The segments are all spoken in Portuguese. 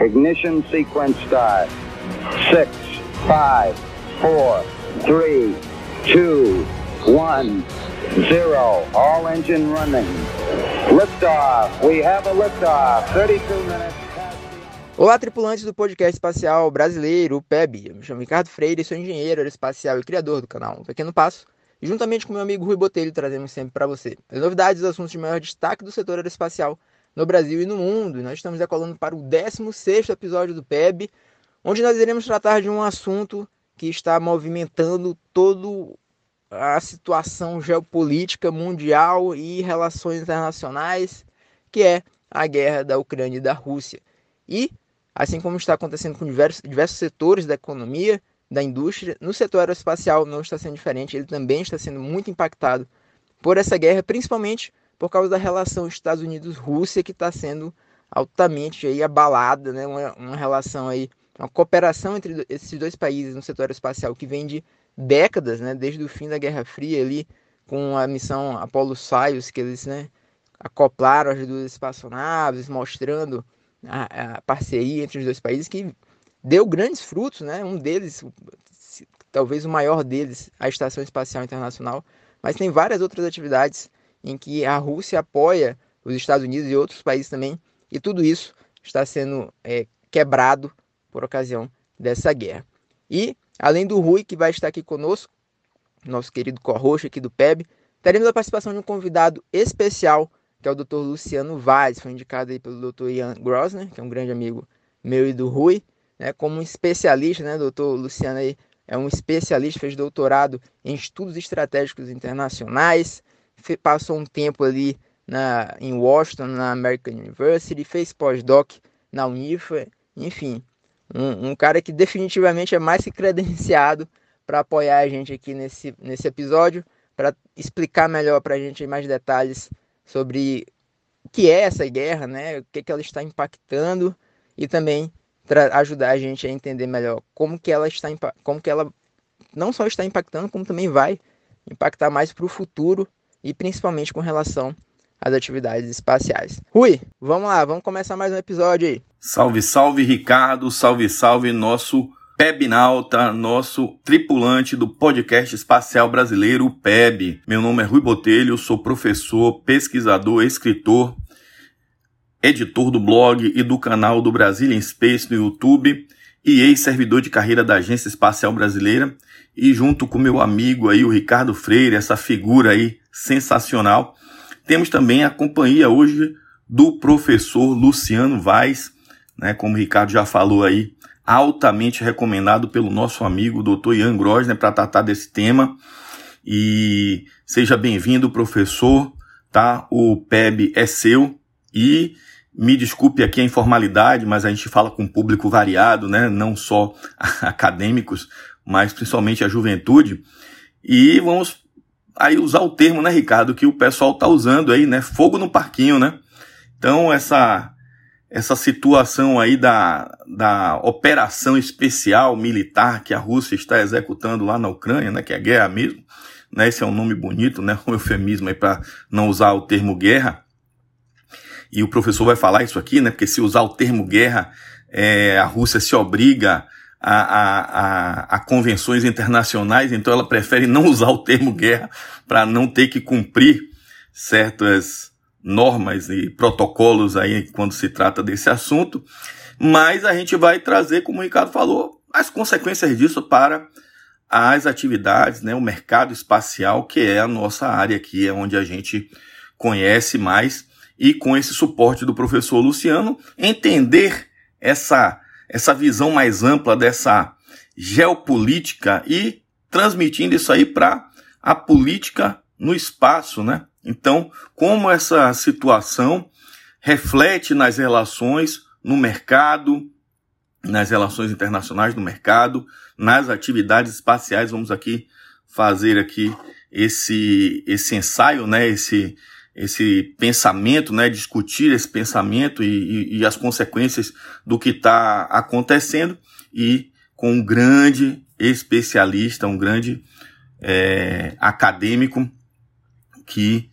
Ignition sequence start. Six, five, four, three, two, one, zero. All engine running. Liftoff. We have a liftoff. 32 minutes. Olá, tripulantes do podcast espacial brasileiro, o PEB. Eu me chamo Ricardo Freire, sou engenheiro aeroespacial e criador do canal Um Pequeno Passo. E juntamente com meu amigo Rui Botelho, trazemos sempre para você as novidades e os assuntos de maior destaque do setor aeroespacial no Brasil e no mundo. Nós estamos decolando para o 16º episódio do PEB, onde nós iremos tratar de um assunto que está movimentando toda a situação geopolítica mundial e relações internacionais, que é a guerra da Ucrânia e da Rússia. E, assim como está acontecendo com diversos, diversos setores da economia, da indústria, no setor aeroespacial não está sendo diferente, ele também está sendo muito impactado por essa guerra, principalmente por causa da relação Estados Unidos-Rússia que está sendo altamente aí abalada, né? Uma, uma, relação aí, uma cooperação entre esses dois países no setor aeroespacial que vem de décadas, né? Desde o fim da Guerra Fria ali, com a missão Apollo Soyuz, que eles, né? Acoplaram as duas espaçonaves, mostrando a, a parceria entre os dois países que deu grandes frutos, né? Um deles, talvez o maior deles, a Estação Espacial Internacional, mas tem várias outras atividades em que a Rússia apoia os Estados Unidos e outros países também, e tudo isso está sendo é, quebrado por ocasião dessa guerra. E, além do Rui, que vai estar aqui conosco, nosso querido corroxo aqui do PEB, teremos a participação de um convidado especial, que é o Dr. Luciano Vaz, foi indicado aí pelo Dr. Ian Grosner, que é um grande amigo meu e do Rui, né, como um especialista, né, Dr. Luciano aí é um especialista, fez doutorado em estudos estratégicos internacionais, passou um tempo ali na, em Washington, na American University, fez pós-doc na Unifa, enfim, um, um, cara que definitivamente é mais que credenciado para apoiar a gente aqui nesse, nesse episódio, para explicar melhor para a gente mais detalhes sobre o que é essa guerra, né? o que, que ela está impactando e também ajudar a gente a entender melhor como que ela está como que ela não só está impactando, como também vai impactar mais para o futuro e principalmente com relação às atividades espaciais. Rui, vamos lá, vamos começar mais um episódio aí. Salve, salve Ricardo, salve, salve nosso Pebnauta, nosso tripulante do podcast espacial brasileiro, PEB. Meu nome é Rui Botelho, sou professor, pesquisador, escritor, editor do blog e do canal do Brazilian Space no YouTube e ex-servidor de carreira da Agência Espacial Brasileira. E junto com meu amigo aí, o Ricardo Freire, essa figura aí sensacional. Temos também a companhia hoje do professor Luciano Vaz, né, como o Ricardo já falou aí, altamente recomendado pelo nosso amigo Dr. Ian Grosner para tratar desse tema. E seja bem-vindo, professor, tá? O PEB é seu e me desculpe aqui a informalidade, mas a gente fala com um público variado, né? Não só acadêmicos, mas principalmente a juventude. E vamos aí usar o termo, né, Ricardo, que o pessoal tá usando aí, né? Fogo no parquinho, né? Então, essa, essa situação aí da, da operação especial militar que a Rússia está executando lá na Ucrânia, né? Que é guerra mesmo, né? Esse é um nome bonito, né? Um eufemismo aí para não usar o termo guerra. E o professor vai falar isso aqui, né? Porque se usar o termo guerra, é, a Rússia se obriga a, a, a, a, convenções internacionais, então ela prefere não usar o termo guerra para não ter que cumprir certas normas e protocolos aí quando se trata desse assunto. Mas a gente vai trazer, como o Ricardo falou, as consequências disso para as atividades, né, o mercado espacial, que é a nossa área aqui, é onde a gente conhece mais, e com esse suporte do professor Luciano, entender essa essa visão mais ampla dessa geopolítica e transmitindo isso aí para a política no espaço, né? Então, como essa situação reflete nas relações no mercado, nas relações internacionais no mercado, nas atividades espaciais, vamos aqui fazer aqui esse esse ensaio, né? Esse esse pensamento, né, discutir esse pensamento e, e, e as consequências do que está acontecendo e com um grande especialista, um grande é, acadêmico que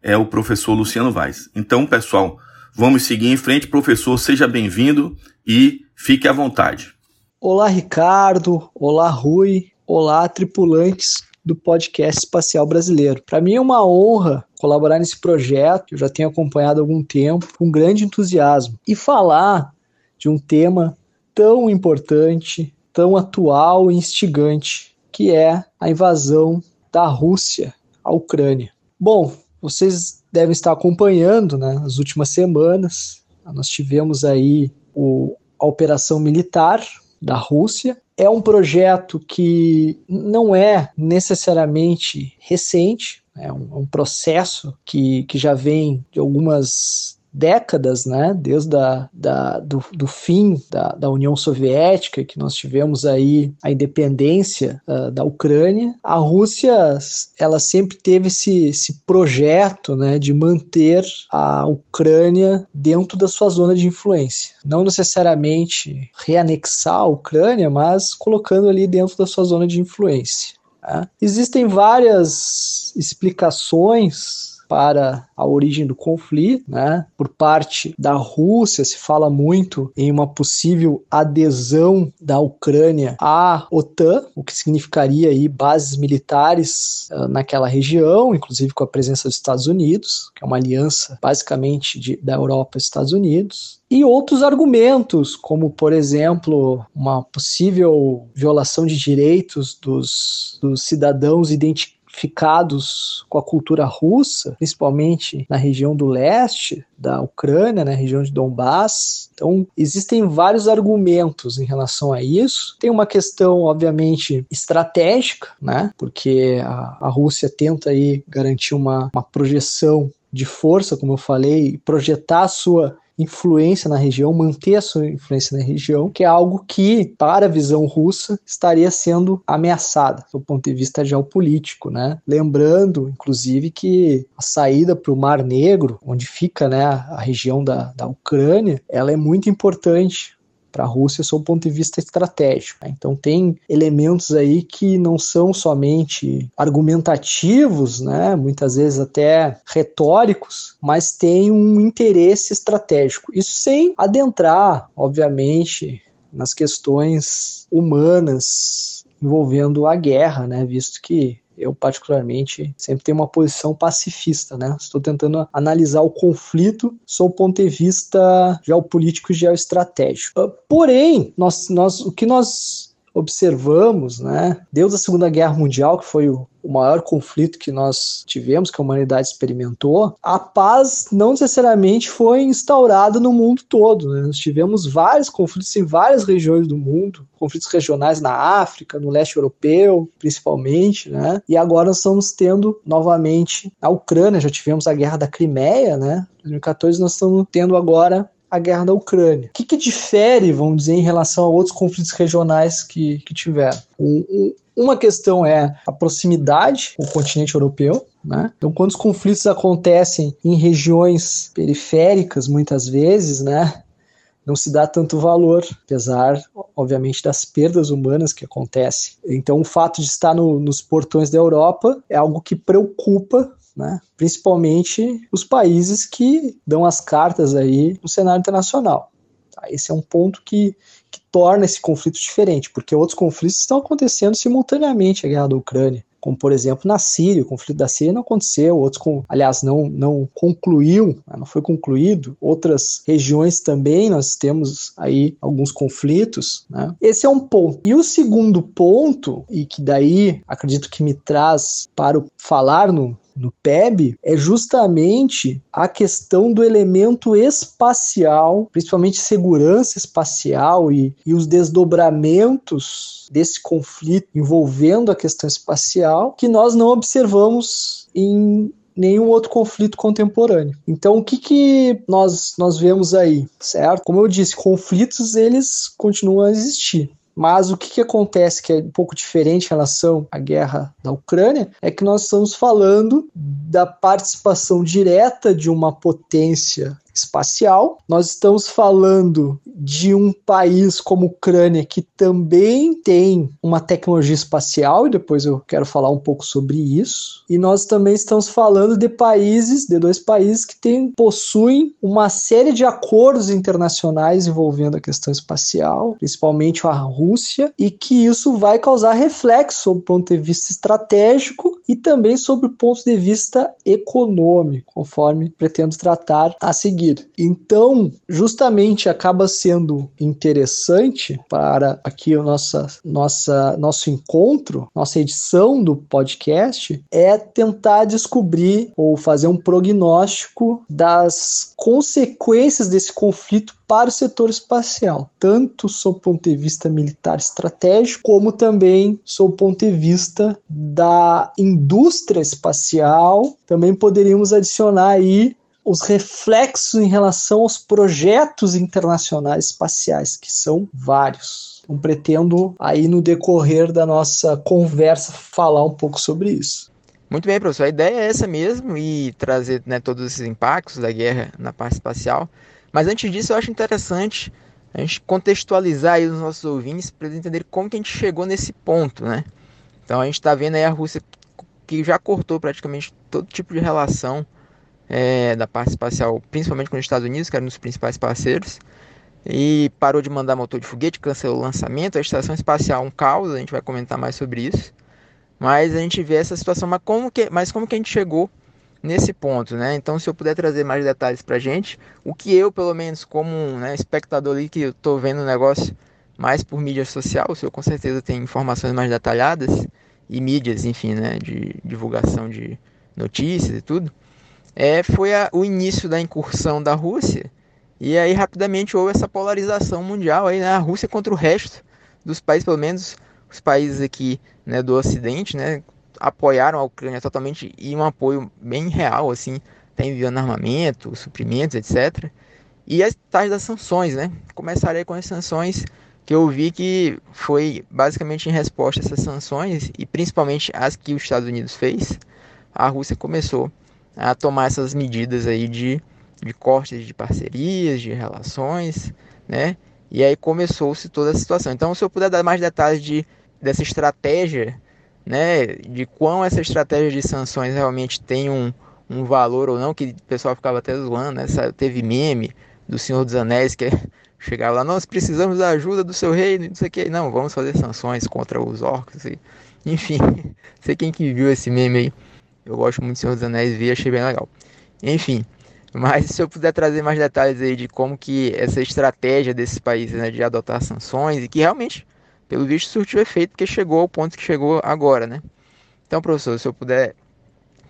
é o professor Luciano Vaz. Então, pessoal, Vamos seguir em frente, professor, seja bem-vindo e fique à vontade. Olá, Ricardo. Olá, Rui. Olá, tripulantes do podcast espacial brasileiro. Para mim é uma honra colaborar nesse projeto, eu já tenho acompanhado há algum tempo, com grande entusiasmo, e falar de um tema tão importante, tão atual e instigante, que é a invasão da Rússia à Ucrânia. Bom, vocês devem estar acompanhando, né, nas últimas semanas, nós tivemos aí o, a operação militar da Rússia. É um projeto que não é necessariamente recente, é um, é um processo que, que já vem de algumas décadas, né, desde a, da, do, do fim da, da União Soviética, que nós tivemos aí a independência uh, da Ucrânia, a Rússia ela sempre teve esse, esse projeto né, de manter a Ucrânia dentro da sua zona de influência. Não necessariamente reanexar a Ucrânia, mas colocando ali dentro da sua zona de influência. Tá? Existem várias explicações para a origem do conflito, né? Por parte da Rússia se fala muito em uma possível adesão da Ucrânia à OTAN, o que significaria aí bases militares uh, naquela região, inclusive com a presença dos Estados Unidos, que é uma aliança basicamente de, da Europa e Estados Unidos e outros argumentos, como, por exemplo, uma possível violação de direitos dos, dos cidadãos identificados identificados com a cultura russa, principalmente na região do leste da Ucrânia, na né, região de Donbass. Então, existem vários argumentos em relação a isso. Tem uma questão, obviamente, estratégica, né? Porque a, a Rússia tenta aí garantir uma, uma projeção de força, como eu falei, projetar a sua influência na região, manter a sua influência na região, que é algo que, para a visão russa, estaria sendo ameaçada do ponto de vista geopolítico, né? Lembrando, inclusive, que a saída para o Mar Negro, onde fica né, a região da, da Ucrânia, ela é muito importante para a Rússia sob o ponto de vista estratégico. Né? Então tem elementos aí que não são somente argumentativos, né? muitas vezes até retóricos, mas tem um interesse estratégico. Isso sem adentrar, obviamente, nas questões humanas envolvendo a guerra, né? visto que eu particularmente sempre tenho uma posição pacifista, né? Estou tentando analisar o conflito sob o ponto de vista geopolítico e geoestratégico. Uh, porém, nós, nós, o que nós observamos, né, desde a Segunda Guerra Mundial, que foi o, maior conflito que nós tivemos, que a humanidade experimentou, a paz não necessariamente foi instaurada no mundo todo. Né? Nós tivemos vários conflitos em várias regiões do mundo, conflitos regionais na África, no leste europeu, principalmente, né? E agora nós estamos tendo novamente a Ucrânia, já tivemos a guerra da Crimeia, né? Em 2014 nós estamos tendo agora a guerra da Ucrânia. O que, que difere, vamos dizer, em relação a outros conflitos regionais que, que tiveram? Um, um, uma questão é a proximidade com o continente europeu, né? Então, quando os conflitos acontecem em regiões periféricas, muitas vezes, né, não se dá tanto valor, apesar, obviamente, das perdas humanas que acontecem. Então, o fato de estar no, nos portões da Europa é algo que preocupa né? principalmente os países que dão as cartas aí no cenário internacional. Tá? Esse é um ponto que, que torna esse conflito diferente, porque outros conflitos estão acontecendo simultaneamente a guerra da Ucrânia como por exemplo na Síria, o conflito da Síria não aconteceu, outros, com, aliás, não, não concluiu, né, não foi concluído. Outras regiões também nós temos aí alguns conflitos. Né? Esse é um ponto. E o segundo ponto, e que daí acredito que me traz para falar no, no PEB é justamente a questão do elemento espacial, principalmente segurança espacial e, e os desdobramentos desse conflito envolvendo a questão espacial que nós não observamos em nenhum outro conflito contemporâneo. Então, o que, que nós, nós vemos aí, certo? Como eu disse, conflitos eles continuam a existir. Mas o que, que acontece que é um pouco diferente em relação à guerra da Ucrânia é que nós estamos falando da participação direta de uma potência espacial. Nós estamos falando de um país como Ucrânia que também tem uma tecnologia espacial, e depois eu quero falar um pouco sobre isso. E nós também estamos falando de países, de dois países que têm, possuem uma série de acordos internacionais envolvendo a questão espacial, principalmente a Rússia, e que isso vai causar reflexo sob o ponto de vista estratégico e também sob o ponto de vista econômico, conforme pretendo tratar a seguir. Então, justamente acaba sendo interessante para aqui o nossa, nossa, nosso encontro, nossa edição do podcast, é tentar descobrir ou fazer um prognóstico das consequências desse conflito para o setor espacial, tanto sob o ponto de vista militar estratégico, como também sob o ponto de vista da indústria espacial. Também poderíamos adicionar aí os reflexos em relação aos projetos internacionais espaciais, que são vários. Então, pretendo aí no decorrer da nossa conversa falar um pouco sobre isso. Muito bem, professor. A ideia é essa mesmo e trazer né, todos esses impactos da guerra na parte espacial. Mas antes disso, eu acho interessante a gente contextualizar aí os nossos ouvintes para eles entenderem como que a gente chegou nesse ponto, né? Então a gente está vendo aí a Rússia que já cortou praticamente todo tipo de relação é, da parte espacial, principalmente com os Estados Unidos, que era um dos principais parceiros, e parou de mandar motor de foguete, cancelou o lançamento. A estação espacial é um caos, a gente vai comentar mais sobre isso. Mas a gente vê essa situação, mas como que, mas como que a gente chegou nesse ponto, né? Então, se eu puder trazer mais detalhes para gente, o que eu, pelo menos, como né, espectador ali que eu tô vendo o negócio mais por mídia social, o senhor com certeza tem informações mais detalhadas e mídias, enfim, né, de divulgação de notícias e tudo, é, foi a, o início da incursão da Rússia e aí rapidamente houve essa polarização mundial aí, né, a Rússia contra o resto dos países, pelo menos os países aqui né, do Ocidente, né, apoiaram a Ucrânia totalmente e um apoio bem real, assim, tá enviando armamento, suprimentos, etc. E as tais das sanções, né? Começarei com as sanções que eu vi que foi basicamente em resposta a essas sanções e principalmente as que os Estados Unidos fez, a Rússia começou a tomar essas medidas aí de, de cortes de parcerias, de relações, né? E aí começou-se toda a situação. Então, se eu puder dar mais detalhes de, dessa estratégia né, de quão essa estratégia de sanções realmente tem um, um valor ou não, que o pessoal ficava até zoando, né? Teve meme do Senhor dos Anéis que chegar lá, nós precisamos da ajuda do seu rei, não sei o que, não, vamos fazer sanções contra os orcs, e, enfim, sei quem que viu esse meme aí, eu gosto muito do Senhor dos Anéis, vi, achei bem legal. Enfim, mas se eu puder trazer mais detalhes aí de como que essa estratégia desses países né, de adotar sanções e que realmente pelo visto surtiu efeito porque chegou ao ponto que chegou agora, né? Então, professor, se eu puder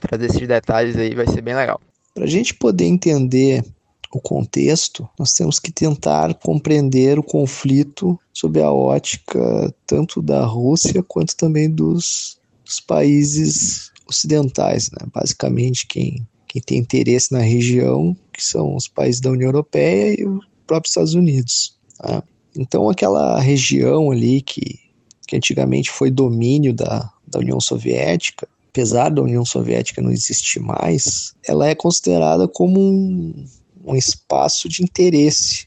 trazer esses detalhes aí, vai ser bem legal. Para a gente poder entender o contexto, nós temos que tentar compreender o conflito sob a ótica tanto da Rússia quanto também dos, dos países ocidentais, né? Basicamente, quem, quem tem interesse na região, que são os países da União Europeia e os próprios Estados Unidos. Tá? Então, aquela região ali que, que antigamente foi domínio da, da União Soviética, apesar da União Soviética não existir mais, ela é considerada como um, um espaço de interesse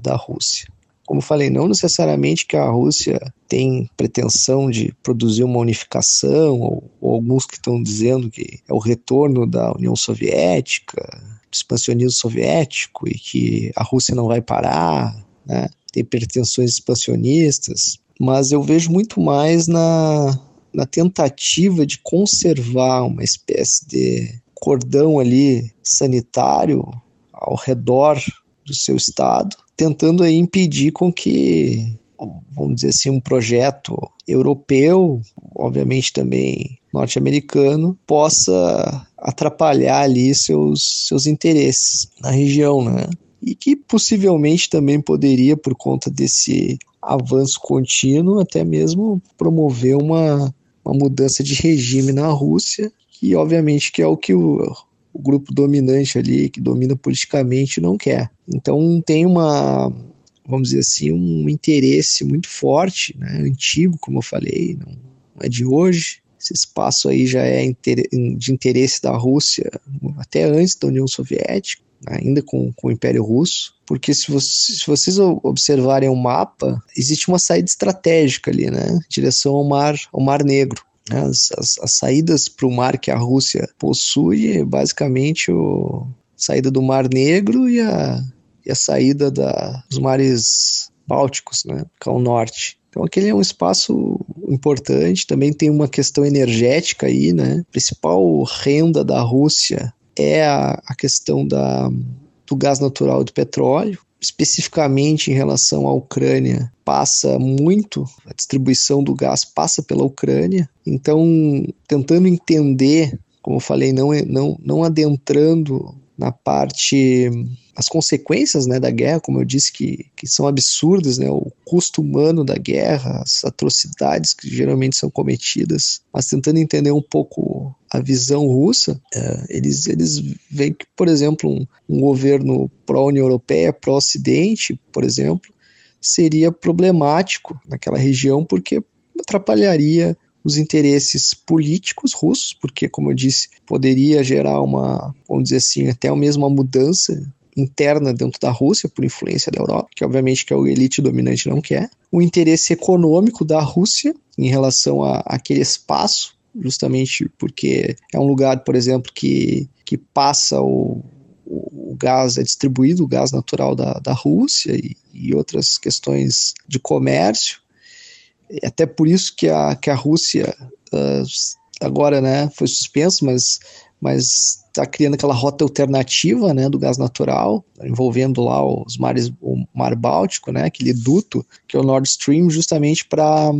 da Rússia. Como falei, não necessariamente que a Rússia tem pretensão de produzir uma unificação, ou, ou alguns que estão dizendo que é o retorno da União Soviética, do expansionismo soviético, e que a Rússia não vai parar, né? tem pretensões expansionistas, mas eu vejo muito mais na, na tentativa de conservar uma espécie de cordão ali sanitário ao redor do seu estado, tentando aí impedir com que, vamos dizer assim, um projeto europeu, obviamente também norte-americano, possa atrapalhar ali seus, seus interesses na região, né? e que possivelmente também poderia, por conta desse avanço contínuo, até mesmo promover uma, uma mudança de regime na Rússia, que obviamente que é o que o, o grupo dominante ali, que domina politicamente, não quer. Então tem uma, vamos dizer assim, um interesse muito forte, né, antigo, como eu falei, não é de hoje. Esse espaço aí já é de interesse da Rússia até antes da União Soviética ainda com, com o Império Russo, porque se, você, se, vocês observarem o mapa, existe uma saída estratégica ali, né, em direção ao mar, ao mar Negro. As, as, as saídas para o mar que a Rússia possui é basicamente a saída do Mar Negro e a, e a saída da, dos mares bálticos, né, que é o norte. Então aquele é um espaço importante, também tem uma questão energética aí, né? A principal renda da Rússia é a, a questão da, do gás natural e do petróleo, especificamente em relação à Ucrânia, passa muito, a distribuição do gás passa pela Ucrânia. Então, tentando entender, como eu falei, não, não, não adentrando na parte as consequências né, da guerra, como eu disse, que, que são absurdas, né, o custo humano da guerra, as atrocidades que geralmente são cometidas, mas tentando entender um pouco a visão russa, é, eles, eles veem que, por exemplo, um, um governo pró-União Europeia, pró-Ocidente, por exemplo, seria problemático naquela região porque atrapalharia os interesses políticos russos, porque, como eu disse, poderia gerar uma, vamos dizer assim, até mesmo uma mudança interna dentro da Rússia por influência da Europa, que obviamente que a elite dominante não quer, o interesse econômico da Rússia em relação a, aquele espaço, justamente porque é um lugar, por exemplo, que, que passa o, o, gás, é distribuído o gás natural da, da Rússia e, e outras questões de comércio, é até por isso que a, que a Rússia uh, agora né, foi suspenso, mas mas está criando aquela rota alternativa né, do gás natural, envolvendo lá os mares, o Mar Báltico, né, aquele duto, que é o Nord Stream, justamente para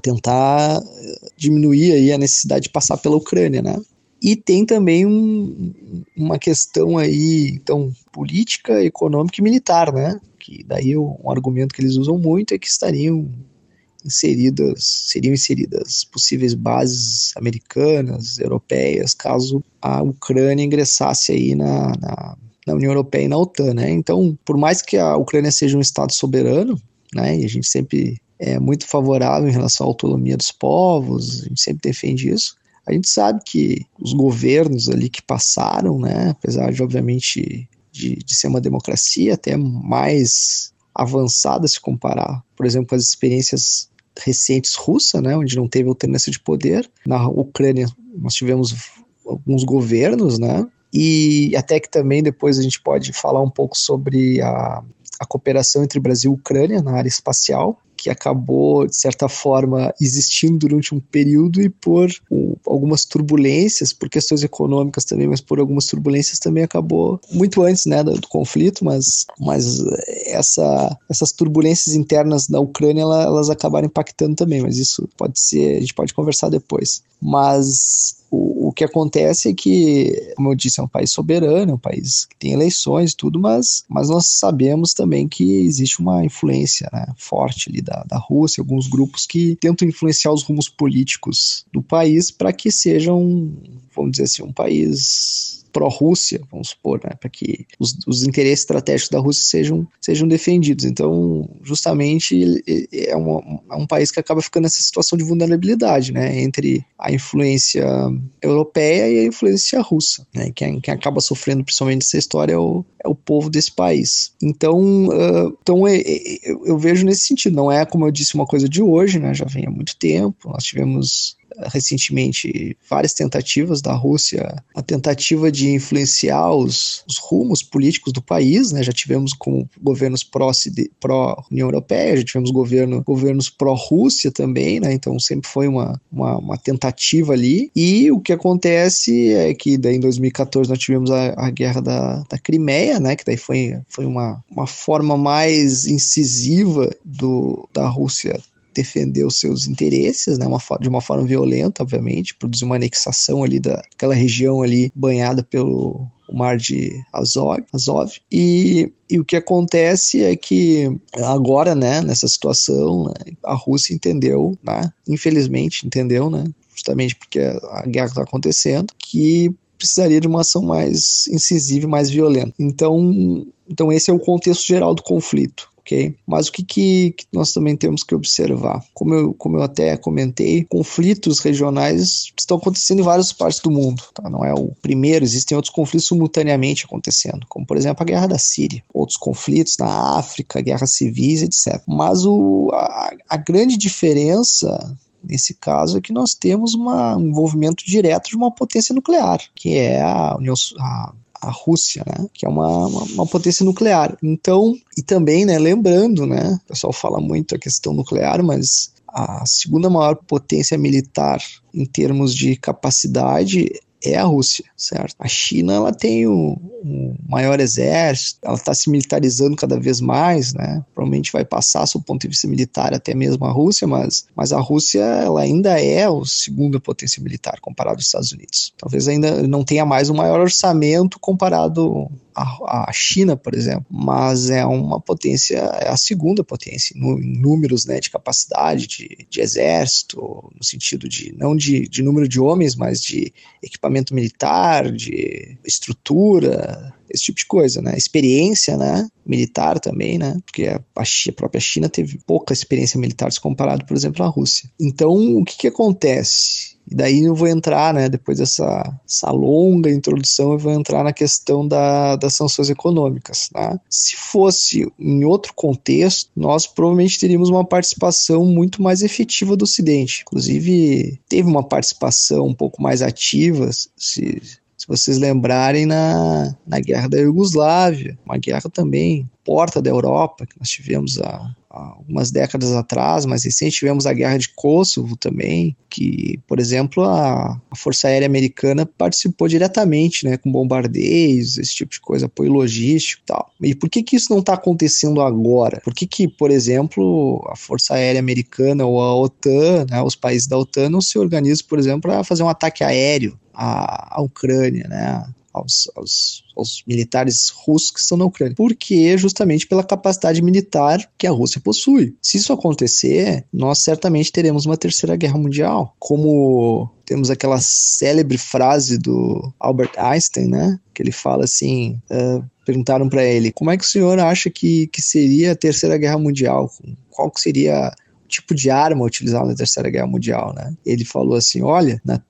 tentar eh, diminuir aí a necessidade de passar pela Ucrânia. Né? E tem também um, uma questão aí, então, política, econômica e militar, né? Que daí um argumento que eles usam muito é que estariam inseridas, seriam inseridas possíveis bases americanas, europeias, caso a Ucrânia ingressasse aí na, na, na União Europeia e na OTAN, né? Então, por mais que a Ucrânia seja um estado soberano, né, e a gente sempre é muito favorável em relação à autonomia dos povos, a gente sempre defende isso. A gente sabe que os governos ali que passaram, né, apesar de obviamente de, de ser uma democracia até mais avançada se comparar, por exemplo, com as experiências recentes russa, né, onde não teve alternância de poder. Na Ucrânia nós tivemos alguns governos, né, e até que também depois a gente pode falar um pouco sobre a, a cooperação entre Brasil e Ucrânia na área espacial, que acabou, de certa forma, existindo durante um período e por um, algumas turbulências, por questões econômicas também, mas por algumas turbulências também acabou muito antes né, do, do conflito, mas, mas essa, essas turbulências internas da Ucrânia elas, elas acabaram impactando também, mas isso pode ser, a gente pode conversar depois. Mas o que acontece é que, como eu disse, é um país soberano, é um país que tem eleições e tudo, mas, mas nós sabemos também que existe uma influência né, forte ali da, da Rússia, alguns grupos que tentam influenciar os rumos políticos do país para que sejam, vamos dizer assim, um país pró-Rússia, vamos supor, né, para que os, os, interesses estratégicos da Rússia sejam, sejam defendidos. Então, justamente, é, uma, é um país que acaba ficando nessa situação de vulnerabilidade, né, entre a influência europeia e a influência russa. Né, quem, quem acaba sofrendo principalmente essa história é o, é o povo desse país. Então, uh, então é, é, eu vejo nesse sentido. Não é, como eu disse, uma coisa de hoje, né, já vem há muito tempo. Nós tivemos recentemente várias tentativas da Rússia, a tentativa de influenciar os, os rumos políticos do país, né? Já tivemos com governos pró-União pró Europeia, já tivemos governo, governos pró-Rússia também, né? Então sempre foi uma, uma, uma, tentativa ali. E o que acontece é que daí em 2014 nós tivemos a, a guerra da, da Crimeia, né? Que daí foi, foi uma, uma forma mais incisiva do, da Rússia defender os seus interesses, né, uma, de uma forma violenta, obviamente, produzir uma anexação ali daquela região ali banhada pelo o mar de Azov, Azov. E, e o que acontece é que agora, né, nessa situação, né, a Rússia entendeu, né, infelizmente entendeu, né, justamente porque a guerra está acontecendo, que precisaria de uma ação mais incisiva e mais violenta. Então, então esse é o contexto geral do conflito ok? Mas o que, que, nós também temos que observar? Como eu, como eu até comentei, conflitos regionais estão acontecendo em várias partes do mundo, tá? Não é o primeiro, existem outros conflitos simultaneamente acontecendo, como por exemplo a guerra da Síria, outros conflitos na África, guerras civis, etc. Mas o, a, a grande diferença nesse caso é que nós temos uma, um envolvimento direto de uma potência nuclear, que é a União, a, a Rússia, né, que é uma, uma, uma, potência nuclear. Então, e também, né, lembrando, né, o pessoal fala muito a questão nuclear, mas a segunda maior potência militar em termos de capacidade é a Rússia, certo? A China ela tem o, o maior exército, ela está se militarizando cada vez mais, né? Provavelmente vai passar, do ponto de vista militar, até mesmo a Rússia, mas, mas a Rússia ela ainda é a segunda potência militar comparado aos Estados Unidos. Talvez ainda não tenha mais o maior orçamento comparado a, a China, por exemplo, mas é uma potência, é a segunda potência em números né, de capacidade de, de exército, no sentido de não de, de número de homens, mas de equipamento militar, de estrutura, esse tipo de coisa, né? Experiência, né? Militar também, né? Porque a, a, própria China teve pouca experiência militar se comparado, por exemplo, à Rússia. Então, o que, que acontece? E daí eu vou entrar, né, depois dessa essa longa introdução, eu vou entrar na questão da, das sanções econômicas. Tá? Se fosse em outro contexto, nós provavelmente teríamos uma participação muito mais efetiva do Ocidente. Inclusive, teve uma participação um pouco mais ativa, se, se vocês lembrarem, na, na Guerra da Iugoslávia, uma guerra também porta da Europa, que nós tivemos há algumas décadas atrás, mas recente tivemos a Guerra de Kosovo também, que, por exemplo, a, a Força Aérea Americana participou diretamente, né, com bombardeios, esse tipo de coisa, apoio logístico e tal. E por que que isso não está acontecendo agora? Por que que, por exemplo, a Força Aérea Americana ou a OTAN, né, os países da OTAN não se organizam, por exemplo, para fazer um ataque aéreo à, à Ucrânia, né, aos, aos, aos, militares russos que estão na Ucrânia. Porque justamente pela capacidade militar que a Rússia possui. Se isso acontecer, nós certamente teremos uma terceira guerra mundial. Como temos aquela célebre frase do Albert Einstein, né? Que ele fala assim. Uh, perguntaram para ele como é que o senhor acha que, que seria a terceira guerra mundial qual que seria tipo de arma utilizada na Terceira Guerra Mundial, né? Ele falou assim, olha, na,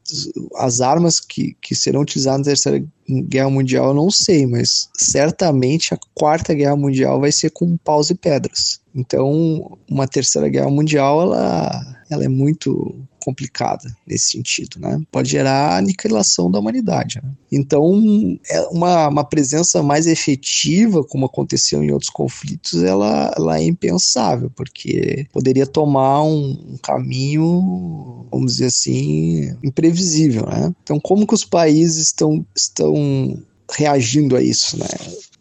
as armas que, que serão utilizadas na Terceira Guerra Mundial eu não sei, mas certamente a Quarta Guerra Mundial vai ser com paus e pedras. Então, uma Terceira Guerra Mundial, ela, ela é muito complicada nesse sentido, né? Pode gerar aniquilação da humanidade. Né? Então, é uma, uma presença mais efetiva, como aconteceu em outros conflitos, ela, ela é impensável, porque poderia tomar um, um caminho, vamos dizer assim, imprevisível, né? Então, como que os países estão, estão reagindo a isso, né?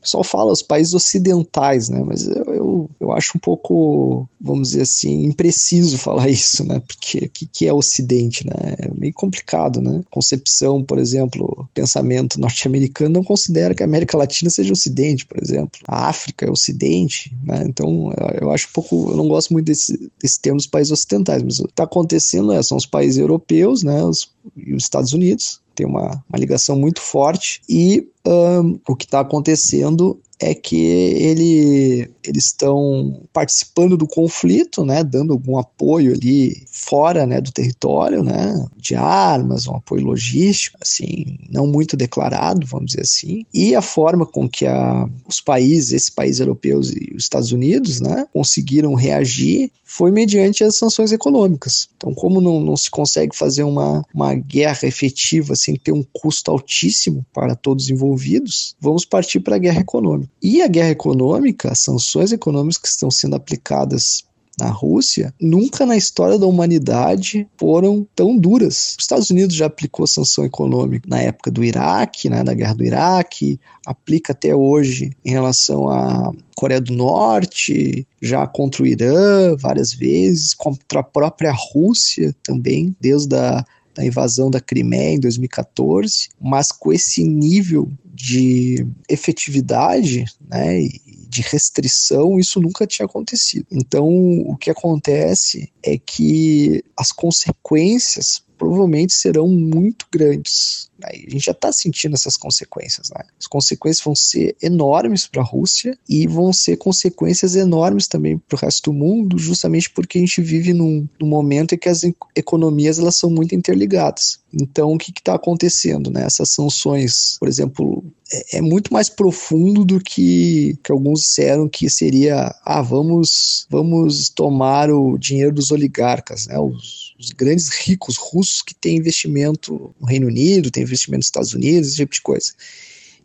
Pessoal fala os países ocidentais, né? Mas eu, eu, eu acho um pouco, vamos dizer assim, impreciso falar isso, né? Porque o que, que é Ocidente, né? É meio complicado, né? Concepção, por exemplo, pensamento norte-americano não considera que a América Latina seja Ocidente, por exemplo. A África é Ocidente, né? Então eu acho um pouco, eu não gosto muito desse, desse termo dos países ocidentais, mas o que está acontecendo é, são os países europeus, né? Os, e os Estados Unidos, tem uma, uma ligação muito forte e um, o que está acontecendo é que ele, eles estão participando do conflito, né, dando algum apoio ali fora, né, do território, né, de armas, um apoio logístico, assim, não muito declarado, vamos dizer assim, e a forma com que a, os países, esses países europeus e os Estados Unidos, né, conseguiram reagir foi mediante as sanções econômicas. Então, como não, não se consegue fazer uma, uma guerra efetiva sem ter um custo altíssimo para todos os envolvidos, vamos partir para a guerra econômica. E a guerra econômica, as sanções econômicas que estão sendo aplicadas na Rússia, nunca na história da humanidade foram tão duras. Os Estados Unidos já aplicou sanção econômica na época do Iraque, né, da guerra do Iraque, aplica até hoje em relação à Coreia do Norte, já contra o Irã várias vezes, contra a própria Rússia também, desde a da invasão da Crimeia em 2014, mas com esse nível de efetividade né, de restrição, isso nunca tinha acontecido. Então, o que acontece é que as consequências provavelmente serão muito grandes. A gente já está sentindo essas consequências. Né? As consequências vão ser enormes para a Rússia e vão ser consequências enormes também para o resto do mundo, justamente porque a gente vive num, num momento em que as economias elas são muito interligadas. Então, o que está acontecendo? Né? Essas sanções, por exemplo, é, é, muito mais profundo do que, que alguns disseram que seria, ah, vamos, vamos tomar o dinheiro dos oligarcas, né? os, os grandes ricos russos que têm investimento no Reino Unido, têm investimento nos Estados Unidos, esse tipo de coisa.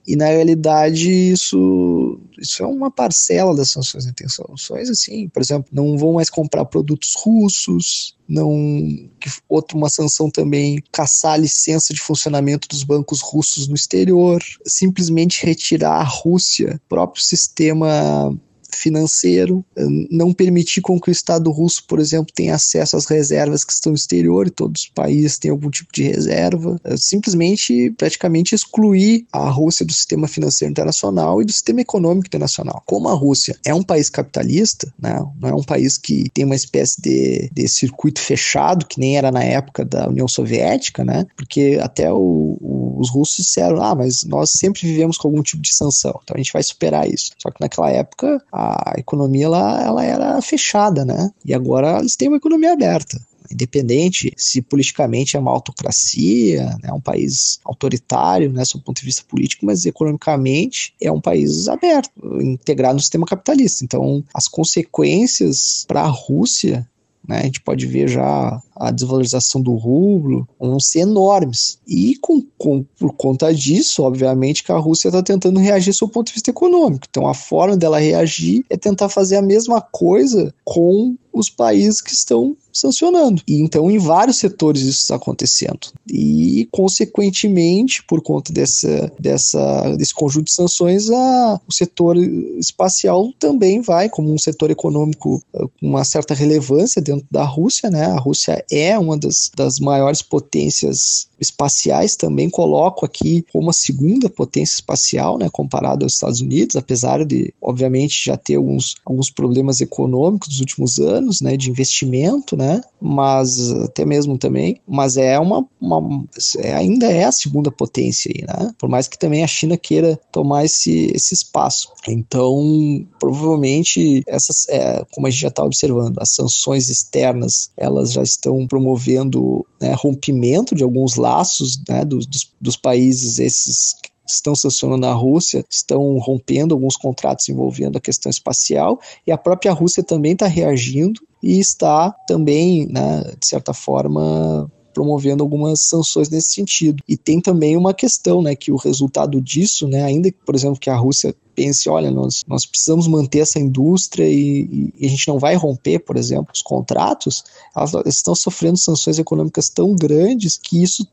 E na realidade isso, isso é uma parcela das sanções. Né? Tem sanções assim, por exemplo, não vão mais comprar produtos russos, não outra uma sanção também caçar a licença de funcionamento dos bancos russos no exterior, simplesmente retirar a Rússia próprio sistema financeiro, eh, não permitir com que o Estado russo, por exemplo, tenha acesso às reservas que estão no exterior, e todos os países têm algum tipo de reserva, eh, simplesmente, praticamente excluir a Rússia do sistema financeiro internacional e do sistema econômico internacional. Como a Rússia é um país capitalista, né, não é um país que tem uma espécie de, de circuito fechado, que nem era na época da União Soviética, né, porque até o, o, os russos disseram, ah, mas nós sempre vivemos com algum tipo de sanção, então a gente vai superar isso. Só que naquela época, a a economia ela, ela era fechada, né? E agora eles têm uma economia aberta independente se politicamente é uma autocracia, é né, um país autoritário, né, sob o ponto de vista político, mas economicamente é um país aberto, integrado no sistema capitalista. Então, as consequências para a Rússia né? A gente pode ver já a desvalorização do rublo, vão ser enormes. E com, com, por conta disso, obviamente, que a Rússia está tentando reagir do ponto de vista econômico. Então, a forma dela reagir é tentar fazer a mesma coisa com os países que estão sancionando. E então, em vários setores isso está acontecendo. E, consequentemente, por conta dessa, dessa, desse conjunto de sanções, a, o setor espacial também vai, como um setor econômico eh, com uma certa relevância dentro da Rússia. Né? A Rússia é uma das, das maiores potências espaciais, também coloco aqui como a segunda potência espacial, né, comparado aos Estados Unidos, apesar de, obviamente, já ter alguns, alguns problemas econômicos nos últimos anos, né, de investimento, né, mas até mesmo também, mas é uma, uma é, ainda é a segunda potência aí, né, por mais que também a China queira tomar esse, esse espaço. Então, provavelmente, essas, é, como a gente já está observando, as sanções externas, elas já estão promovendo né, rompimento de alguns laços né, dos, dos, dos países esses estão sancionando a Rússia, estão rompendo alguns contratos envolvendo a questão espacial, e a própria Rússia também está reagindo e está também, né, de certa forma, promovendo algumas sanções nesse sentido. E tem também uma questão, né, que o resultado disso, né, ainda que, por exemplo, que a Rússia pense, olha, nós, nós precisamos manter essa indústria e, e, a gente não vai romper, por exemplo, os contratos, elas estão sofrendo sanções econômicas tão grandes que isso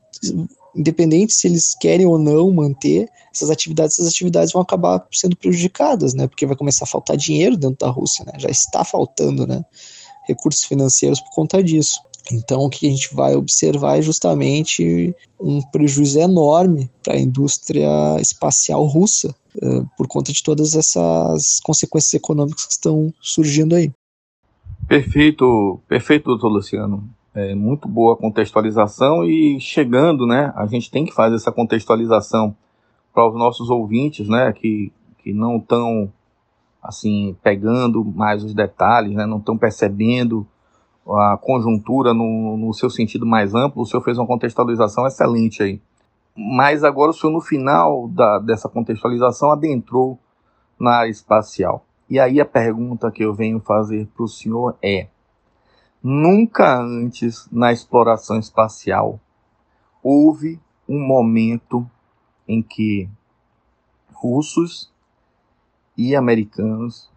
independente se eles querem ou não manter essas atividades, essas atividades vão acabar sendo prejudicadas, né? Porque vai começar a faltar dinheiro dentro da Rússia, né? Já está faltando, né? Recursos financeiros por conta disso. Então, o que a gente vai observar é justamente um prejuízo enorme para a indústria espacial russa, uh, por conta de todas essas consequências econômicas que estão surgindo aí. Perfeito, perfeito, doutor Luciano. É muito boa a contextualização e chegando, né, a gente tem que fazer essa contextualização para os nossos ouvintes, né, que, que não estão, assim, pegando mais os detalhes, né, não estão percebendo a conjuntura no, no seu sentido mais amplo, o senhor fez uma contextualização excelente aí. Mas agora o senhor, no final da, dessa contextualização, adentrou na área espacial. E aí a pergunta que eu venho fazer para o senhor é: nunca antes na exploração espacial houve um momento em que russos e americanos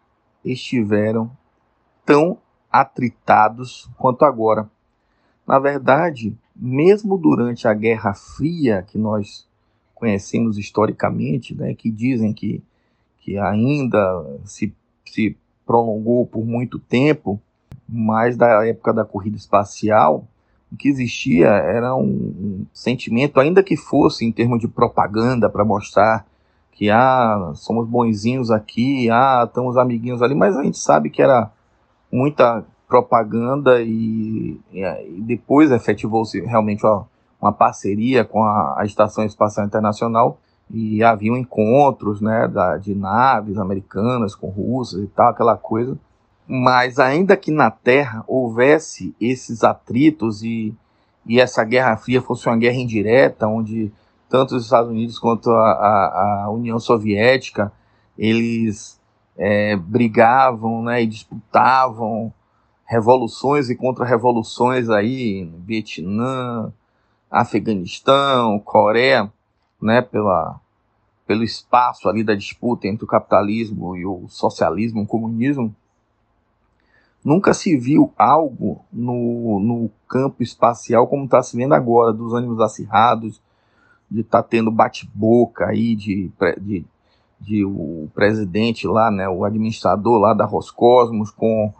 estiveram tão atritados quanto agora. Na verdade, mesmo durante a Guerra Fria, que nós conhecemos historicamente, né, que dizem que, que ainda se, se prolongou por muito tempo, mais da época da corrida espacial, o que existia era um, um sentimento, ainda que fosse em termos de propaganda, para mostrar que ah, somos bonzinhos aqui, ah, estamos amiguinhos ali, mas a gente sabe que era muita propaganda e, e depois efetivou-se realmente ó, uma parceria com a, a, Estação Espacial Internacional e haviam encontros né, da, de naves americanas com russas e tal, aquela coisa. Mas ainda que na Terra houvesse esses atritos e, e essa Guerra Fria fosse uma guerra indireta, onde tanto os Estados Unidos quanto a, a, a União Soviética eles é, brigavam né, e disputavam revoluções e contra-revoluções aí no Vietnã, Afeganistão, Coreia, né, pela, pelo espaço ali da disputa entre o capitalismo e o socialismo, o comunismo, nunca se viu algo no, no campo espacial como está se vendo agora, dos ânimos acirrados, de estar tá tendo bate-boca aí, de, de, de, o presidente lá, né, o administrador lá da Roscosmos com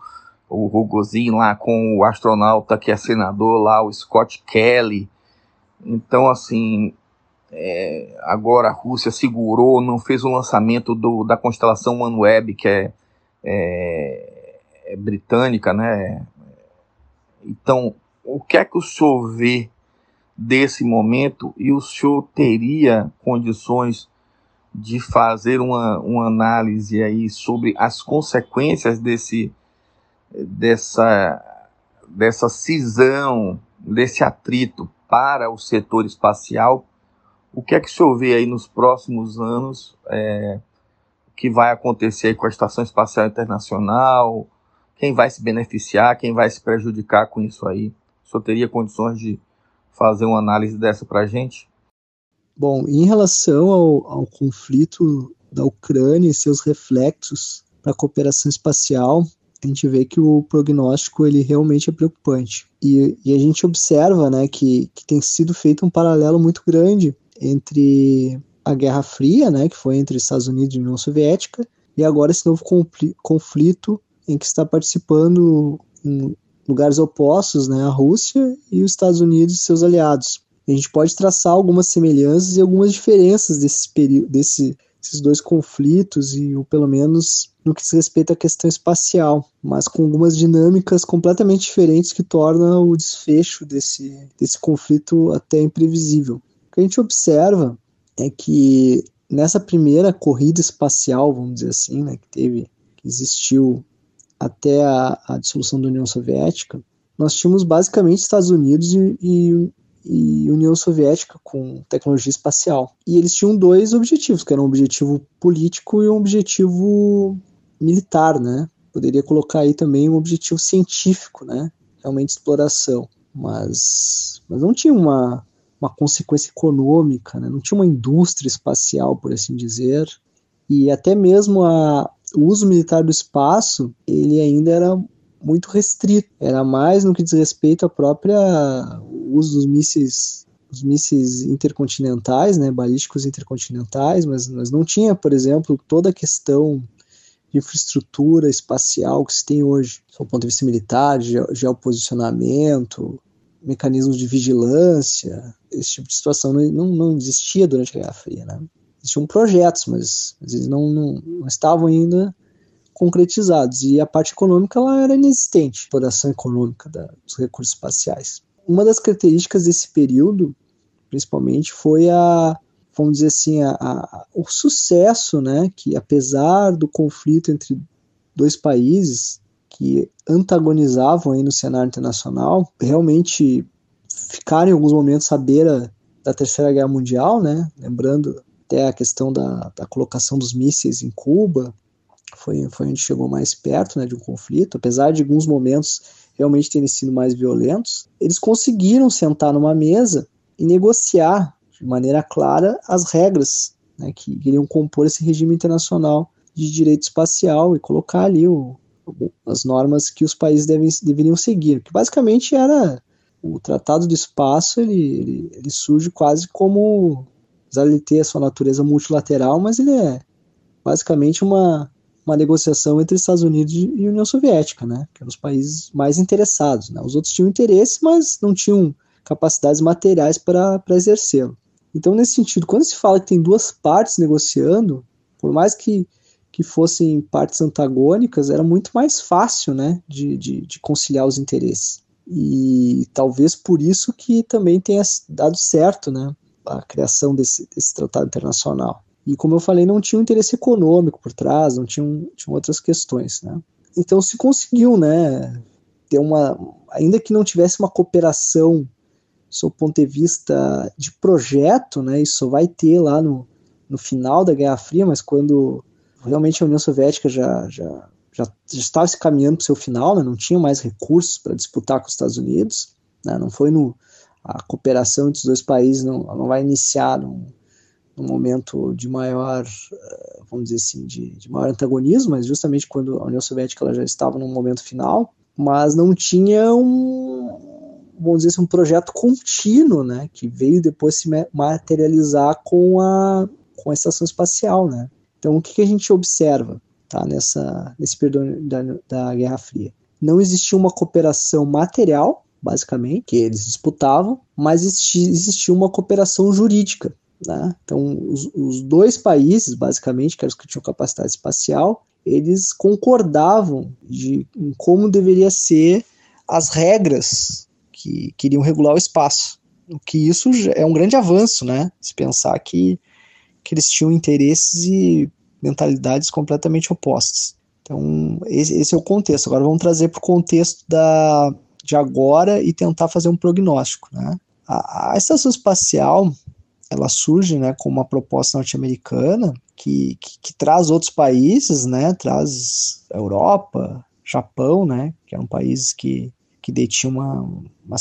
o Rogozinho lá, com o astronauta que é senador lá, o Scott Kelly. Então, assim, é, agora a Rússia segurou, não fez o lançamento do, da constelação OneWeb, que é, é, é, britânica, né? Então, o que é que o senhor vê desse momento e o senhor teria condições de fazer uma, uma análise aí sobre as consequências desse, dessa, dessa cisão, desse atrito para o setor espacial, o que é que o senhor vê aí nos próximos anos é, que vai acontecer com a Estação Espacial Internacional? Quem vai se beneficiar, quem vai se prejudicar com isso aí? O senhor teria condições de fazer uma análise dessa para a gente? Bom, em relação ao, ao conflito da Ucrânia e seus reflexos para a cooperação espacial, a gente vê que o prognóstico ele realmente é preocupante. E, e a gente observa né, que, que tem sido feito um paralelo muito grande entre a Guerra Fria, né, que foi entre Estados Unidos e União Soviética, e agora esse novo conflito em que está participando em lugares opostos, né, a Rússia e os Estados Unidos e seus aliados. A gente pode traçar algumas semelhanças e algumas diferenças desse período, desse, desses dois conflitos e ou pelo menos no que diz respeito à questão espacial, mas com algumas dinâmicas completamente diferentes que tornam o desfecho desse, desse conflito até imprevisível. O que a gente observa é que nessa primeira corrida espacial, vamos dizer assim, né, que teve, que existiu até a, a dissolução da União Soviética, nós tínhamos basicamente Estados Unidos e, e, e, União Soviética com tecnologia espacial. E eles tinham dois objetivos, que eram um objetivo político e um objetivo militar, né? Poderia colocar aí também um objetivo científico, né? Realmente exploração. Mas, mas não tinha uma, uma consequência econômica, né? não tinha uma indústria espacial, por assim dizer. E até mesmo a, o uso militar do espaço, ele ainda era muito restrito. Era mais no que diz respeito à própria uso dos mísseis os mísseis intercontinentais, né, balísticos intercontinentais, mas, não tinha, por exemplo, toda a questão de infraestrutura espacial que se tem hoje, do ponto de vista militar, de geoposicionamento, mecanismos de vigilância, esse tipo de situação não, não, existia durante a Guerra Fria, né? existiam projetos, mas, mas eles não, não, não, estavam ainda concretizados. E a parte econômica ela era inexistente, exploração econômica da, dos recursos espaciais. Uma das características desse período, principalmente, foi a, vamos dizer assim, a, a, o sucesso, né, que apesar do conflito entre dois países que antagonizavam aí no cenário internacional, realmente ficaram em alguns momentos à beira da Terceira Guerra Mundial, né, lembrando até a questão da, da colocação dos mísseis em Cuba, foi, foi onde chegou mais perto né, de um conflito, apesar de alguns momentos realmente terem sido mais violentos, eles conseguiram sentar numa mesa e negociar de maneira clara as regras né, que iriam compor esse regime internacional de direito espacial e colocar ali o, as normas que os países devem, deveriam seguir, que basicamente era o Tratado do Espaço, ele, ele, ele surge quase como apesar de ter a sua natureza multilateral, mas ele é basicamente uma, uma negociação entre Estados Unidos e União Soviética, né, que eram os países mais interessados. Né. Os outros tinham interesse, mas não tinham capacidades materiais para exercê-lo. Então, nesse sentido, quando se fala que tem duas partes negociando, por mais que que fossem partes antagônicas, era muito mais fácil né, de, de, de conciliar os interesses. E talvez por isso que também tenha dado certo né, a criação desse, desse tratado internacional. E como eu falei, não tinha um interesse econômico por trás, não tinham, tinham outras questões. Né? Então se conseguiu né, ter uma. Ainda que não tivesse uma cooperação do ponto de vista de projeto, né, isso vai ter lá no, no final da Guerra Fria, mas quando realmente a União Soviética já, já, já, já estava se caminhando para o seu final, né, não tinha mais recursos para disputar com os Estados Unidos, né, não foi no a cooperação entre os dois países não, não vai iniciar num momento de maior, eh, vamos dizer assim, de, de maior antagonismo, mas justamente quando a União Soviética ela já estava num momento final, mas não tinha um, vamos dizer assim, um projeto contínuo, né, que veio depois se materializar com a, com a estação espacial, né. Então, o que, que a gente observa, tá, nessa, nesse período da, da Guerra Fria? Não existia uma cooperação material, basicamente, que eles disputavam, mas existia, existia uma cooperação jurídica. Né? Então, os, os, dois países, basicamente, que eram os que tinham capacidade espacial, eles concordavam de em como deveria ser as regras que queriam regular o espaço. O que isso é um grande avanço, né? Se pensar que, que eles tinham interesses e mentalidades completamente opostas. Então, esse, esse é o contexto. Agora vamos trazer para o contexto da, de agora e tentar fazer um prognóstico. Né? A, a estação espacial ela surge né, como uma proposta norte-americana que, que, que, traz outros países, né, traz Europa, Japão, né, que eram países que, que detinham uma, uma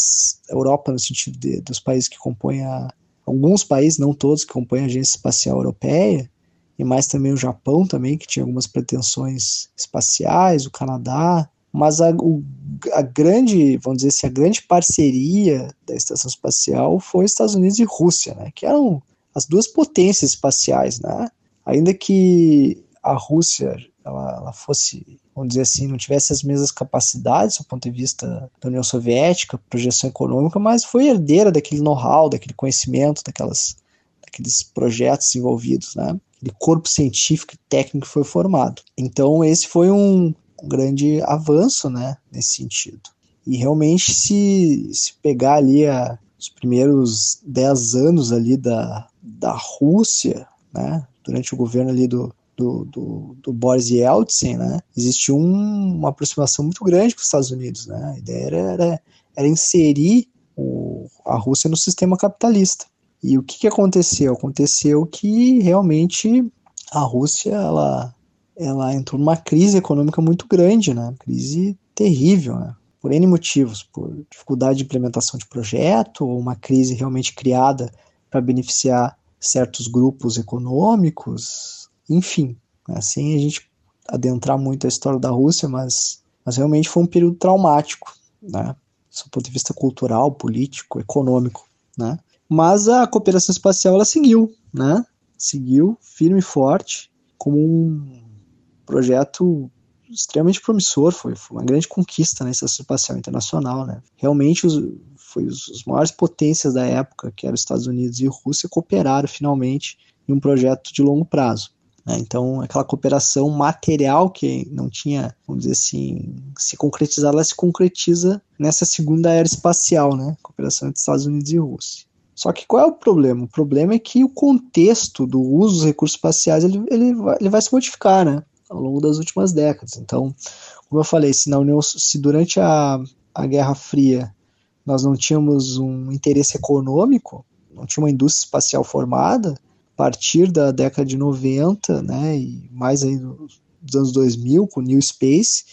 Europa no sentido de, dos países que compõem a, alguns países, não todos, que compõem a Agência Espacial Europeia, e mais também o Japão também, que tinha algumas pretensões espaciais, o Canadá, mas a, o, a grande, vamos dizer assim, a grande parceria da estação espacial foi Estados Unidos e Rússia, né, que eram as duas potências espaciais, né, ainda que a Rússia ela, ela fosse, vamos dizer assim, não tivesse as mesmas capacidades do ponto de vista da União Soviética, projeção econômica, mas foi herdeira daquele know-how, daquele conhecimento, daquelas, daqueles projetos envolvidos, né, aquele corpo científico e técnico que foi formado. Então esse foi um, um grande avanço, né, nesse sentido. E realmente se, se pegar ali a, os primeiros dez anos ali da, da Rússia, né, durante o governo ali do, do, do, do Boris Yeltsin, né, existiu um, uma aproximação muito grande com os Estados Unidos, né, a ideia era, era, era inserir o, a Rússia no sistema capitalista. E o que, que aconteceu? Aconteceu que realmente a Rússia, ela ela entrou numa crise econômica muito grande, né? Crise terrível, né? Por N motivos, por dificuldade de implementação de projeto, ou uma crise realmente criada para beneficiar certos grupos econômicos, enfim, né? sem a gente adentrar muito a história da Rússia, mas, mas realmente foi um período traumático, né? Do ponto de vista cultural, político, econômico, né? Mas a cooperação espacial ela seguiu, né? Seguiu firme e forte como um projeto extremamente promissor, foi, foi uma grande conquista na né, estação espacial internacional, né? Realmente os, foi os, os maiores potências da época, que eram os Estados Unidos e Rússia, cooperaram finalmente em um projeto de longo prazo. Né? Então, aquela cooperação material que não tinha, vamos dizer assim, se concretizar, ela se concretiza nessa segunda era espacial, né? Cooperação entre Estados Unidos e Rússia. Só que qual é o problema? O problema é que o contexto do uso dos recursos espaciais ele, ele, vai, ele vai se modificar, né? Ao longo das últimas décadas. Então, como eu falei, se, na União, se durante a, a Guerra Fria nós não tínhamos um interesse econômico, não tinha uma indústria espacial formada, a partir da década de 90, né, e mais aí dos anos 2000, com o New Space,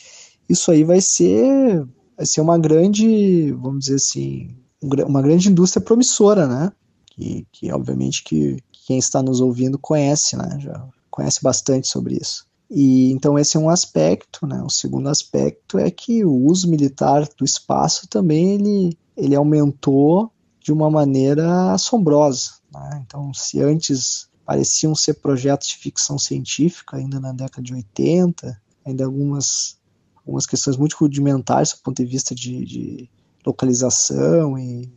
isso aí vai ser, vai ser uma grande, vamos dizer assim, uma grande indústria promissora, né, que, que obviamente que quem está nos ouvindo conhece, né, já conhece bastante sobre isso. E então esse é um aspecto, né? O segundo aspecto é que o uso militar do espaço também ele, ele aumentou de uma maneira assombrosa. Né? Então, se antes pareciam ser projetos de ficção científica, ainda na década de 80, ainda algumas, algumas questões muito rudimentares do ponto de vista de, de localização e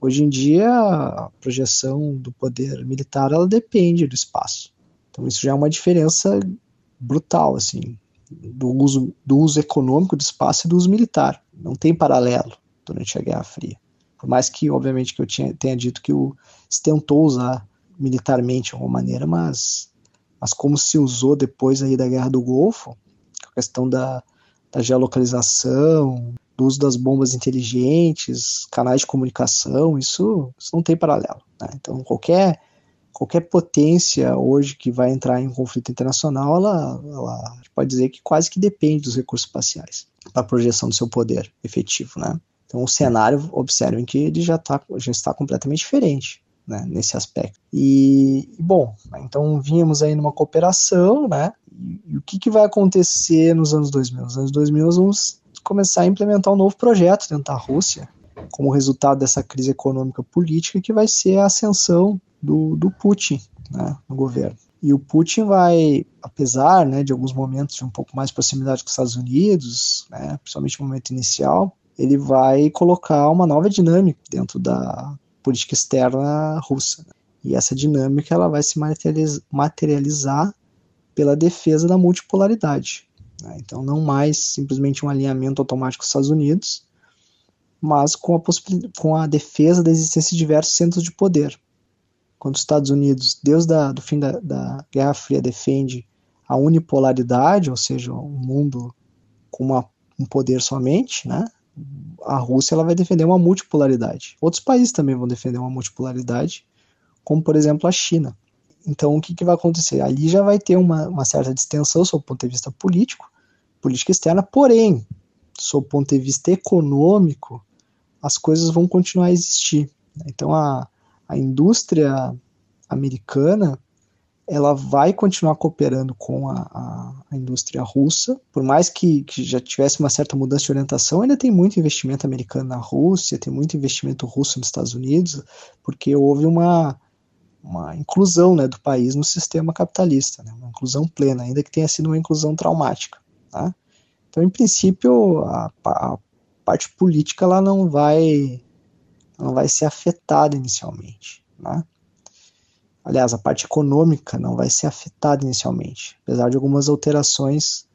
hoje em dia a projeção do poder militar ela depende do espaço. Então isso já é uma diferença brutal, assim, do uso, do uso econômico do espaço e do uso militar. Não tem paralelo durante a Guerra Fria. Por mais que, obviamente, que eu tinha, tenha dito que o, se tentou usar militarmente de alguma maneira, mas, mas como se usou depois aí da Guerra do Golfo, a questão da, da geolocalização, do uso das bombas inteligentes, canais de comunicação, isso, isso não tem paralelo. Né? Então, qualquer, qualquer potência hoje que vai entrar em um conflito internacional, ela, ela pode dizer que quase que depende dos recursos espaciais para a projeção do seu poder efetivo. Né? Então, o cenário, observem que ele já, tá, já está completamente diferente. Né, nesse aspecto. E, bom, então vínhamos aí numa cooperação, né? E, o que, que vai acontecer nos anos 2000? Nos anos 2000 nós vamos começar a implementar um novo projeto dentro da Rússia, como resultado dessa crise econômica política, que vai ser a ascensão do, do Putin né, no governo. E o Putin vai, apesar né, de alguns momentos de um pouco mais proximidade com os Estados Unidos, né, principalmente no momento inicial, ele vai colocar uma nova dinâmica dentro da política externa russa. E essa dinâmica ela vai se materializar pela defesa da multipolaridade. Né? Então, não mais simplesmente um alinhamento automático com os Estados Unidos, mas com a, com a defesa da existência de diversos centros de poder. Quando os Estados Unidos, desde o fim da, da Guerra Fria, defende a unipolaridade, ou seja, um mundo com uma, um poder somente, né? a Rússia ela vai defender uma multipolaridade. Outros países também vão defender uma multipolaridade, como por exemplo a China. Então, o que, que vai acontecer? Ali já vai ter uma, uma certa distensão sob o ponto de vista político, política externa, porém, sob o ponto de vista econômico, as coisas vão continuar a existir. Então, a, a indústria americana ela vai continuar cooperando com a, a, a indústria russa, por mais que, que, já tivesse uma certa mudança de orientação, ainda tem muito investimento americano na Rússia, tem muito investimento russo nos Estados Unidos, porque houve uma, uma inclusão né, do país no sistema capitalista, né, uma inclusão plena, ainda que tenha sido uma inclusão traumática. Tá? Então, em princípio, a, a, parte política ela não vai, não vai ser afetada inicialmente. Né? Aliás, a parte econômica não vai ser afetada inicialmente, apesar de algumas alterações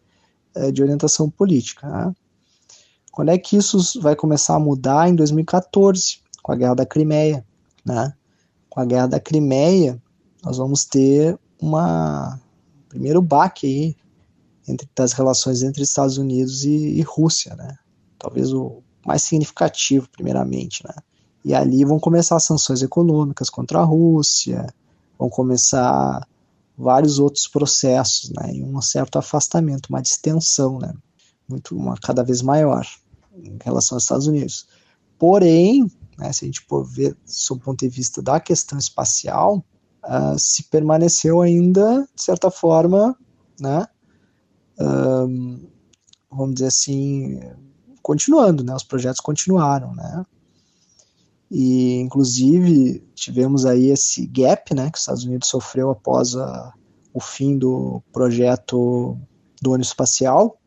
é, de orientação política. Né? Quando é que isso vai começar a mudar? Em 2014, com a Guerra da Crimeia. Né? com a guerra da Crimeia, nós vamos ter uma primeiro baque aí entre das relações entre Estados Unidos e, e Rússia, né? Talvez o mais significativo, primeiramente, né? E ali vão começar sanções econômicas contra a Rússia, vão começar vários outros processos, né? E um certo afastamento, uma distensão, né? Muito, uma cada vez maior em relação aos Estados Unidos. Porém, né, se a gente for ver sob o ponto de vista da questão espacial, uh, se permaneceu ainda, de certa forma, né, um, vamos dizer assim, continuando, né, os projetos continuaram, né, e inclusive tivemos aí esse gap, né, que os Estados Unidos sofreu após a, o fim do projeto do ônibus espacial,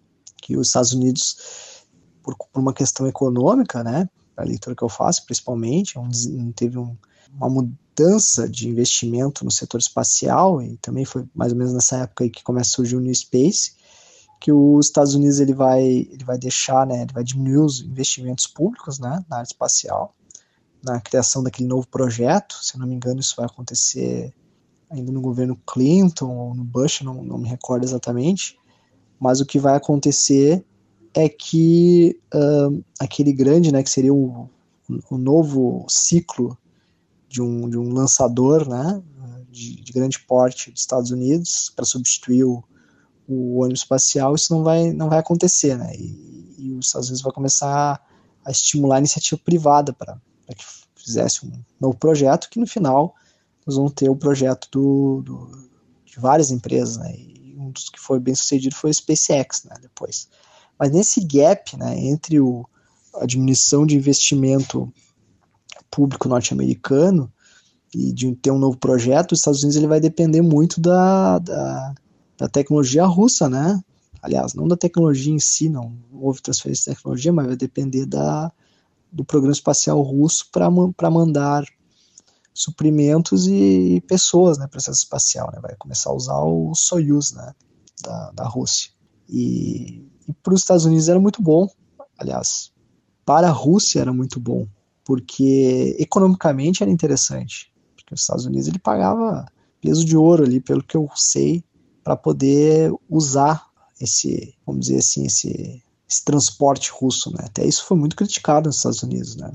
que os Estados Unidos, por, por uma questão econômica, né, a leitura que eu faço, principalmente, um, teve um, uma mudança de investimento no setor espacial, e também foi mais ou menos nessa época aí que começa a surgir o New Space, que os Estados Unidos ele vai, ele vai deixar, né, ele vai diminuir os investimentos públicos né, na área espacial, na criação daquele novo projeto, se não me engano isso vai acontecer ainda no governo Clinton ou no Bush, não, não me recordo exatamente, mas o que vai acontecer é que uh, aquele grande, né, que seria o, o novo ciclo de um, de um lançador, né, de, de grande porte dos Estados Unidos para substituir o, o ônibus espacial, isso não vai, não vai acontecer, né, e, e os Estados Unidos vai começar a estimular a iniciativa privada para que fizesse um novo projeto, que no final nós vamos ter o projeto do, do de várias empresas, né, e um dos que foi bem sucedido foi o SpaceX, né, depois. Mas nesse gap né, entre o, a diminuição de investimento público norte-americano e de ter um novo projeto, os Estados Unidos ele vai depender muito da, da, da tecnologia russa, né? Aliás, não da tecnologia em si, não houve transferência de tecnologia, mas vai depender da, do programa espacial russo para mandar suprimentos e pessoas, né, para essa espacial, né, vai começar a usar o Soyuz, né, da, da Rússia. E, e para os Estados Unidos era muito bom, aliás, para a Rússia era muito bom, porque economicamente era interessante, porque os Estados Unidos ele pagava peso de ouro ali, pelo que eu sei, para poder usar esse, vamos dizer assim, esse, esse transporte russo, né? Até isso foi muito criticado nos Estados Unidos, né?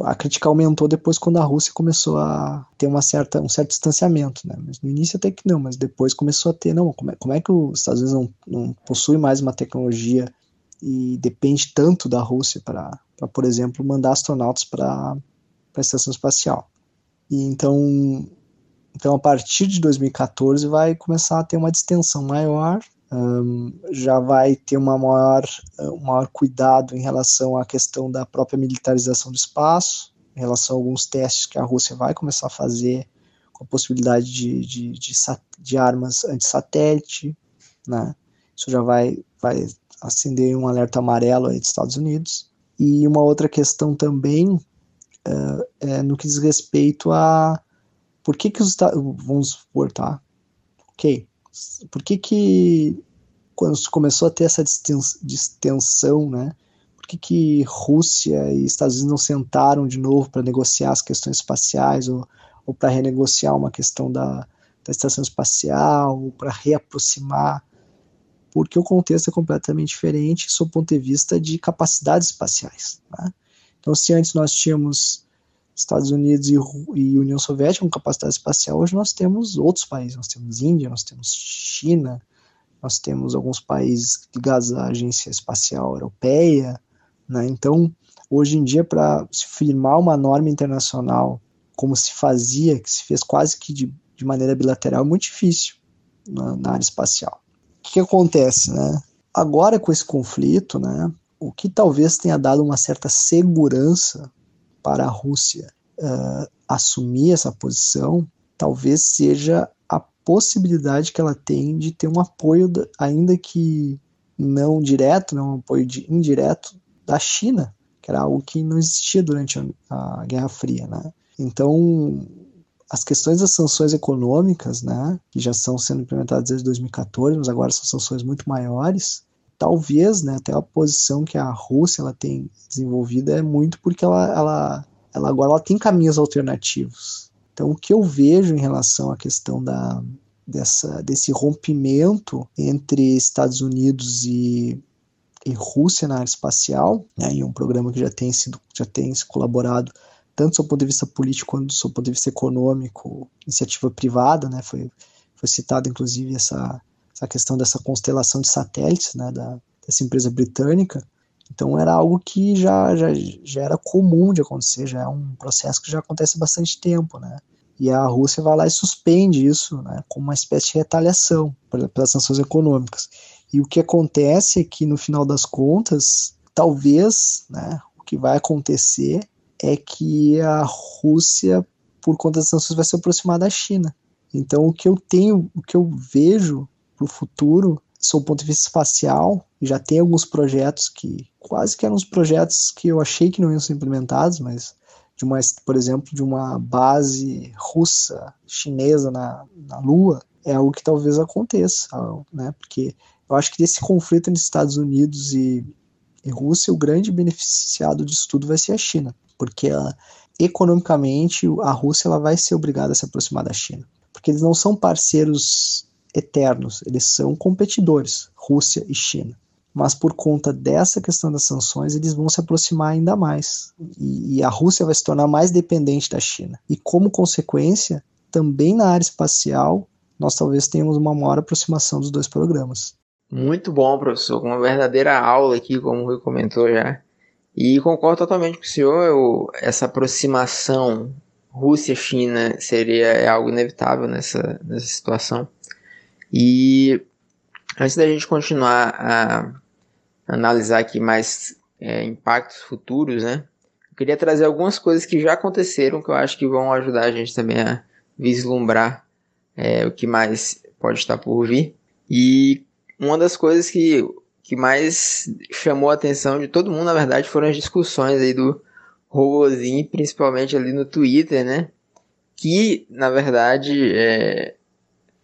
A crítica aumentou depois quando a Rússia começou a ter uma certa, um certo distanciamento, né? Mas no início até que não, mas depois começou a ter, não, como é, como é que os Estados Unidos não, não possui mais uma tecnologia e depende tanto da Rússia para, por exemplo, mandar astronautas para a estação espacial. E então, então, a partir de 2014 vai começar a ter uma distensão maior um, já vai ter uma maior, um maior cuidado em relação à questão da própria militarização do espaço, em relação a alguns testes que a Rússia vai começar a fazer com a possibilidade de, de, de, de armas anti-satélite, né? Isso já vai, vai acender um alerta amarelo aí dos Estados Unidos. E uma outra questão também uh, é no que diz respeito a por que que os Estados vamos supor, tá? Ok, por que que quando começou a ter essa distensão, né? Por que, que Rússia e Estados Unidos não sentaram de novo para negociar as questões espaciais ou, ou para renegociar uma questão da, da estação espacial, ou para reaproximar? Porque o contexto é completamente diferente sob o ponto de vista de capacidades espaciais. Né? Então, se antes nós tínhamos Estados Unidos e, e, União Soviética com capacidade espacial, hoje nós temos outros países, nós temos Índia, nós temos China, nós temos alguns países ligados à Agência Espacial Europeia, né? então hoje em dia para se firmar uma norma internacional como se fazia, que se fez quase que de, de maneira bilateral, é muito difícil na, na área espacial. O que, que acontece, né? Agora com esse conflito, né, o que talvez tenha dado uma certa segurança para a Rússia uh, assumir essa posição talvez seja a possibilidade que ela tem de ter um apoio, ainda que não direto, não um apoio de, indireto da China, que era algo que não existia durante a, a Guerra Fria, né? Então, as questões das sanções econômicas, né, que já estão sendo implementadas desde 2014, mas agora são sanções muito maiores, talvez, né, até a posição que a Rússia ela tem desenvolvida é muito porque ela, ela, ela agora ela tem caminhos alternativos. Então, o que eu vejo em relação à questão da, dessa, desse rompimento entre Estados Unidos e, e Rússia na área espacial, né, em um programa que já tem sido já tem se colaborado tanto do ponto de vista político quanto do ponto de vista econômico, iniciativa privada, né, foi, foi citado inclusive essa essa questão dessa constelação de satélites, né, da, dessa empresa britânica. Então era algo que já, já, já era comum de acontecer, já é um processo que já acontece há bastante tempo, né? E a Rússia vai lá e suspende isso, né, como uma espécie de retaliação pelas sanções econômicas. E o que acontece é que no final das contas, talvez, né, o que vai acontecer é que a Rússia, por conta das sanções, vai se aproximar da China. Então o que eu tenho, o que eu vejo para o futuro, sob o ponto de vista espacial, já tem alguns projetos que quase que eram os projetos que eu achei que não iam ser implementados, mas de uma, por exemplo, de uma base russa, chinesa na, na Lua, é algo que talvez aconteça, né? Porque eu acho que desse conflito entre Estados Unidos e, e Rússia, o grande beneficiado disso tudo vai ser a China, porque ela, economicamente a Rússia ela vai ser obrigada a se aproximar da China, porque eles não são parceiros eternos, eles são competidores, Rússia e China. Mas por conta dessa questão das sanções, eles vão se aproximar ainda mais. E, e a Rússia vai se tornar mais dependente da China. E como consequência, também na área espacial, nós talvez tenhamos uma maior aproximação dos dois programas. Muito bom, professor. Uma verdadeira aula aqui, como o Rui comentou já. E concordo totalmente com o senhor. Eu, essa aproximação Rússia-China seria é algo inevitável nessa, nessa situação. E antes da gente continuar a analisar aqui mais é, impactos futuros, né? Eu queria trazer algumas coisas que já aconteceram que eu acho que vão ajudar a gente também a vislumbrar é, o que mais pode estar por vir. E uma das coisas que, que mais chamou a atenção de todo mundo, na verdade, foram as discussões aí do robozinho, principalmente ali no Twitter, né? Que, na verdade, é,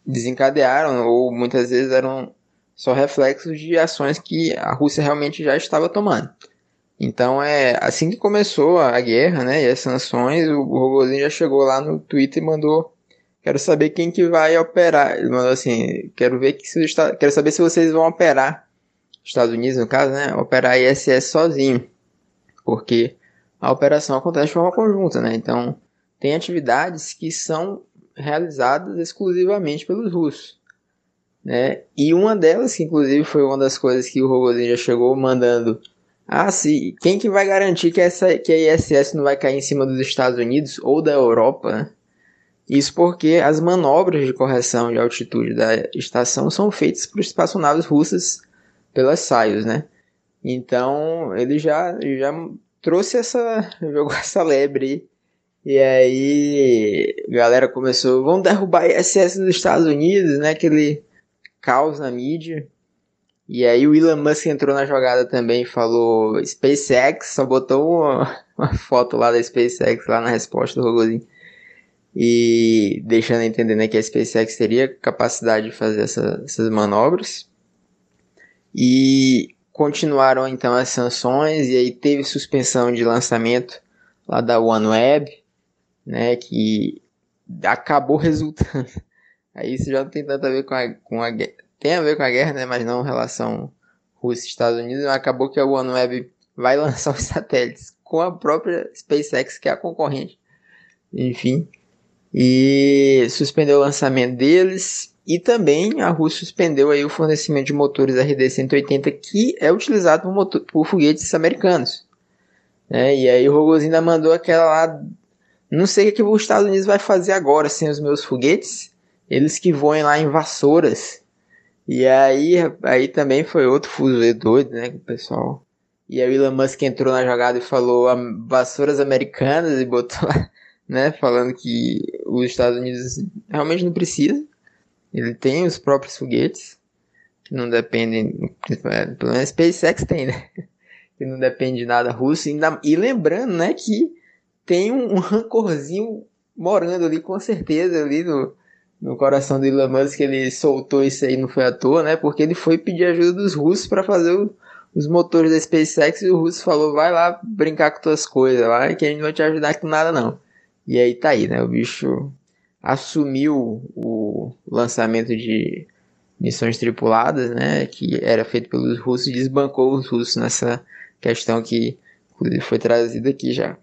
desencadearam, ou muitas vezes eram só reflexos de ações que a Rússia realmente já estava tomando. Então é assim que começou a guerra, né, e as sanções, o Rogozin já chegou lá no Twitter e mandou quero saber quem que vai operar. Ele mandou assim, quero ver que se está, quero saber se vocês vão operar Estados Unidos no caso, né, operar ISS sozinho, porque a operação acontece de forma conjunta, né? Então tem atividades que são realizadas exclusivamente pelos russos. Né? E uma delas, que inclusive foi uma das coisas que o Rogozin já chegou mandando. Ah, sim, quem que vai garantir que, essa, que a ISS não vai cair em cima dos Estados Unidos ou da Europa? Isso porque as manobras de correção de altitude da estação são feitas por espaçonaves russas pelas SAIOS, né? Então ele já, já trouxe essa. jogou essa lebre e aí, galera começou, vão derrubar a ISS dos Estados Unidos, né? Aquele caos na mídia. E aí o Elon Musk entrou na jogada também e falou SpaceX, só botou uma, uma, foto lá da SpaceX lá na resposta do Rogozin. E deixando entender né, que a SpaceX teria capacidade de fazer essa, essas manobras. E continuaram então as sanções e aí teve suspensão de lançamento lá da OneWeb né, que acabou resultando. Aí isso já não tem tanto a ver com a, com a tem a ver com a guerra, né, mas não relação Rússia Estados Unidos, acabou que a OneWeb vai lançar os satélites com a própria SpaceX, que é a concorrente. Enfim, e suspendeu o lançamento deles e também a Rússia suspendeu aí o fornecimento de motores RD-180 que é utilizado por, motor, por foguetes americanos. É, e aí o ainda mandou aquela lá não sei o que os Estados Unidos vai fazer agora sem os meus foguetes. Eles que voem lá em vassouras. E aí, aí também foi outro fuso doido, né, pessoal. E aí o Elon Musk entrou na jogada e falou vassouras americanas e botou lá, né, falando que os Estados Unidos realmente não precisa. Ele tem os próprios foguetes, que não dependem, pelo menos SpaceX tem, né, que não depende de nada russo. E lembrando, né, que tem um, um rancorzinho morando ali, com certeza, ali no, no coração do Elon Musk, ele soltou isso aí, não foi à toa, né? Porque ele foi pedir ajuda dos russos para fazer o, os motores da SpaceX e o russo falou: vai lá brincar com tuas coisas lá, que a gente não vai te ajudar com nada não. E aí tá aí, né? O bicho assumiu o lançamento de missões tripuladas, né? Que era feito pelos russos e desbancou os russos nessa questão que foi trazida aqui já.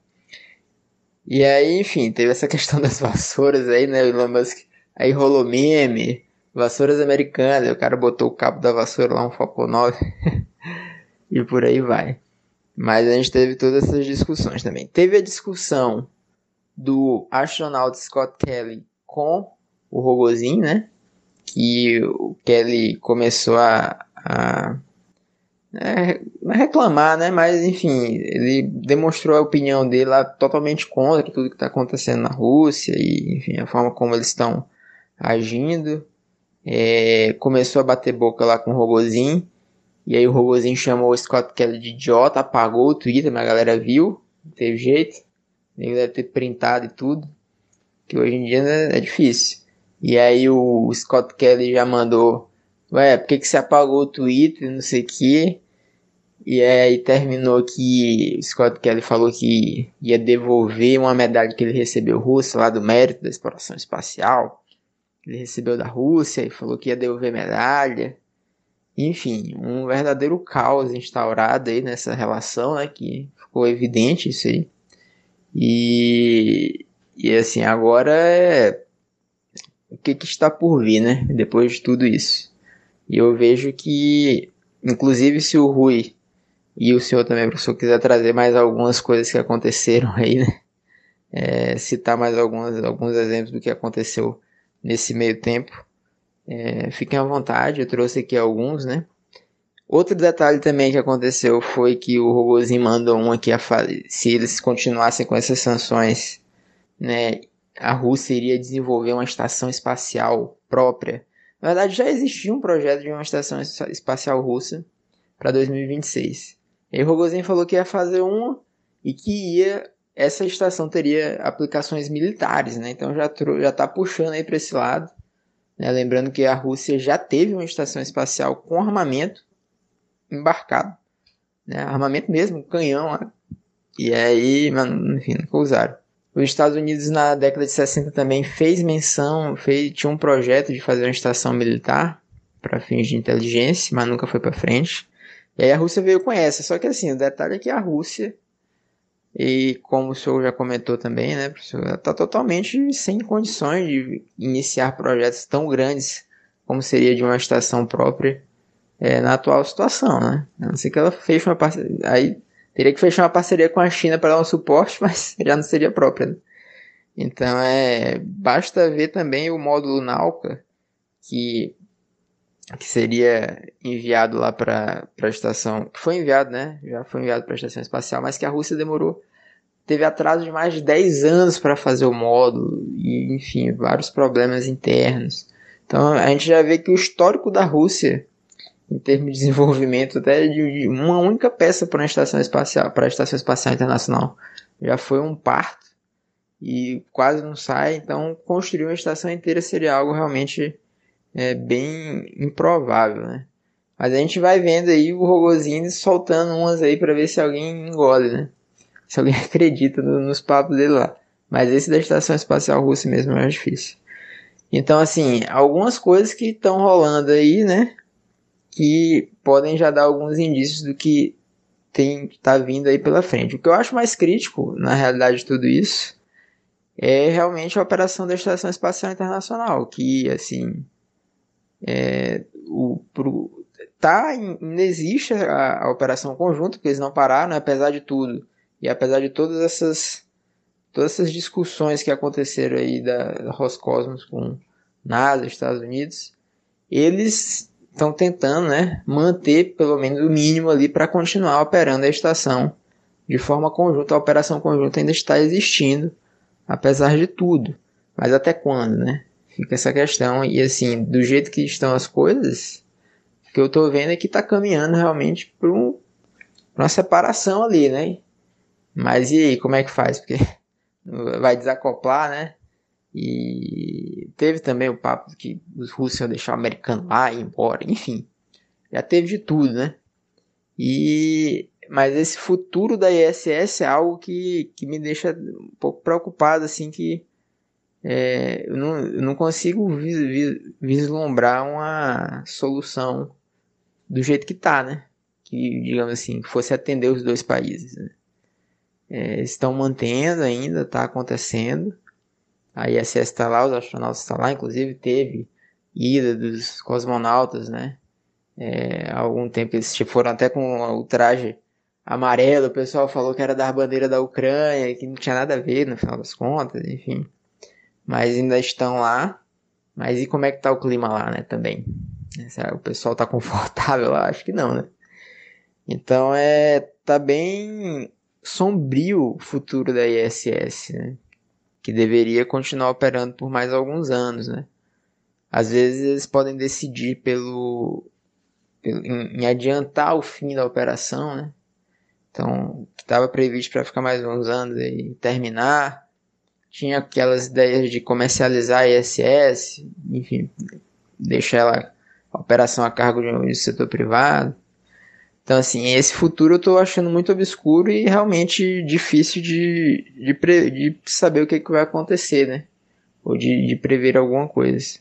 E aí, enfim, teve essa questão das vassouras aí, né? O Elon Musk aí rolou meme, vassouras americanas, o cara botou o cabo da vassoura lá, um Falcon 9, e por aí vai. Mas a gente teve todas essas discussões também. Teve a discussão do astronauta Scott Kelly com o robozinho, né? Que o Kelly começou a, a é, reclamar, né? Mas enfim, ele demonstrou a opinião dele lá totalmente contra tudo que está acontecendo na Rússia e enfim a forma como eles estão agindo. É, começou a bater boca lá com o Rogozinho. E aí o Rogozinho chamou o Scott Kelly de idiota, apagou o Twitter, mas a galera viu, não teve jeito. Ele deve ter printado e tudo. Que hoje em dia né, é difícil. E aí o Scott Kelly já mandou ué, por que, que você apagou o Twitter, não sei o que. E aí terminou que Scott Kelly falou que ia devolver uma medalha que ele recebeu russa lá do mérito da exploração espacial. Ele recebeu da Rússia e falou que ia devolver medalha. Enfim, um verdadeiro caos instaurado aí nessa relação, né? Que ficou evidente isso aí. E, e assim, agora é o que, que está por vir, né? Depois de tudo isso. E eu vejo que, inclusive, se o Rui e o senhor também, professor, quiser trazer mais algumas coisas que aconteceram aí, né? É, citar mais alguns, alguns exemplos do que aconteceu nesse meio tempo. É, fiquem à vontade, eu trouxe aqui alguns, né? Outro detalhe também que aconteceu foi que o Rogozinho mandou um aqui a se eles continuassem com essas sanções, né, a Rússia iria desenvolver uma estação espacial própria na verdade, já existia um projeto de uma estação espacial russa para 2026. E o Rogozin falou que ia fazer uma e que ia essa estação teria aplicações militares, né? Então já já está puxando aí para esse lado. Né? Lembrando que a Rússia já teve uma estação espacial com armamento embarcado. Né? Armamento mesmo, canhão. Né? E aí, enfim, nunca usaram. Os Estados Unidos na década de 60 também fez menção, fez, tinha um projeto de fazer uma estação militar para fins de inteligência, mas nunca foi para frente. E aí a Rússia veio com essa. Só que assim, o detalhe é que a Rússia, e como o senhor já comentou também, né, professor, está totalmente sem condições de iniciar projetos tão grandes como seria de uma estação própria é, na atual situação, né? A não ser que ela feche uma parceria. Aí teria que fechar uma parceria com a China para dar um suporte, mas já não seria própria. Né? Então é. Basta ver também o módulo Nauka, que que seria enviado lá para a estação, que foi enviado, né? Já foi enviado para a estação espacial, mas que a Rússia demorou, teve atraso de mais de 10 anos para fazer o módulo e, enfim, vários problemas internos. Então a gente já vê que o histórico da Rússia em termos de desenvolvimento até de uma única peça para a estação espacial, para a estação espacial internacional, já foi um parto e quase não sai. Então construir uma estação inteira seria algo realmente é bem improvável, né? Mas a gente vai vendo aí o Rogozinho soltando umas aí para ver se alguém engole, né? Se alguém acredita no, nos papos dele lá. Mas esse da Estação Espacial Russa mesmo é mais difícil. Então, assim, algumas coisas que estão rolando aí, né? Que podem já dar alguns indícios do que tem tá vindo aí pela frente. O que eu acho mais crítico, na realidade, de tudo isso, é realmente a operação da Estação Espacial Internacional, que, assim, é, o, pro, tá, ainda existe a, a, operação conjunta, porque eles não pararam, né, apesar de tudo. E apesar de todas essas, todas essas discussões que aconteceram aí da, da Roscosmos com NASA, Estados Unidos, eles estão tentando né, manter pelo menos o mínimo ali para continuar operando a estação de forma conjunta. A operação conjunta ainda está existindo, apesar de tudo. Mas até quando, né? Fica essa questão. E assim, do jeito que estão as coisas, o que eu tô vendo é que tá caminhando realmente para um, uma separação ali, né? Mas e aí, como é que faz? Porque vai desacoplar, né? E teve também o papo que os russos iam deixar o americano lá e ir embora, enfim. Já teve de tudo, né? E mas esse futuro da ISS é algo que, que me deixa um pouco preocupado, assim, que é, eu, não, eu não consigo vis, vis, vislumbrar uma solução do jeito que tá, né? Que, digamos assim, fosse atender os dois países. Né? É, estão mantendo ainda, está acontecendo. A ISS está lá, os astronautas estão lá, inclusive teve ida dos cosmonautas, né? É, há algum tempo eles foram até com o traje amarelo, o pessoal falou que era da bandeira da Ucrânia, que não tinha nada a ver no final das contas, enfim mas ainda estão lá. Mas e como é que tá o clima lá, né, também? O pessoal tá confortável lá? Acho que não, né? Então é tá bem sombrio o futuro da ISS, né? Que deveria continuar operando por mais alguns anos, né? Às vezes eles podem decidir pelo, pelo em, em adiantar o fim da operação, né? Então, que estava previsto para ficar mais uns anos e terminar, tinha aquelas ideias de comercializar a ISS, enfim, deixar ela, a operação a cargo de um setor privado. Então, assim, esse futuro eu estou achando muito obscuro e realmente difícil de, de, pre, de saber o que, que vai acontecer, né? Ou de, de prever alguma coisa.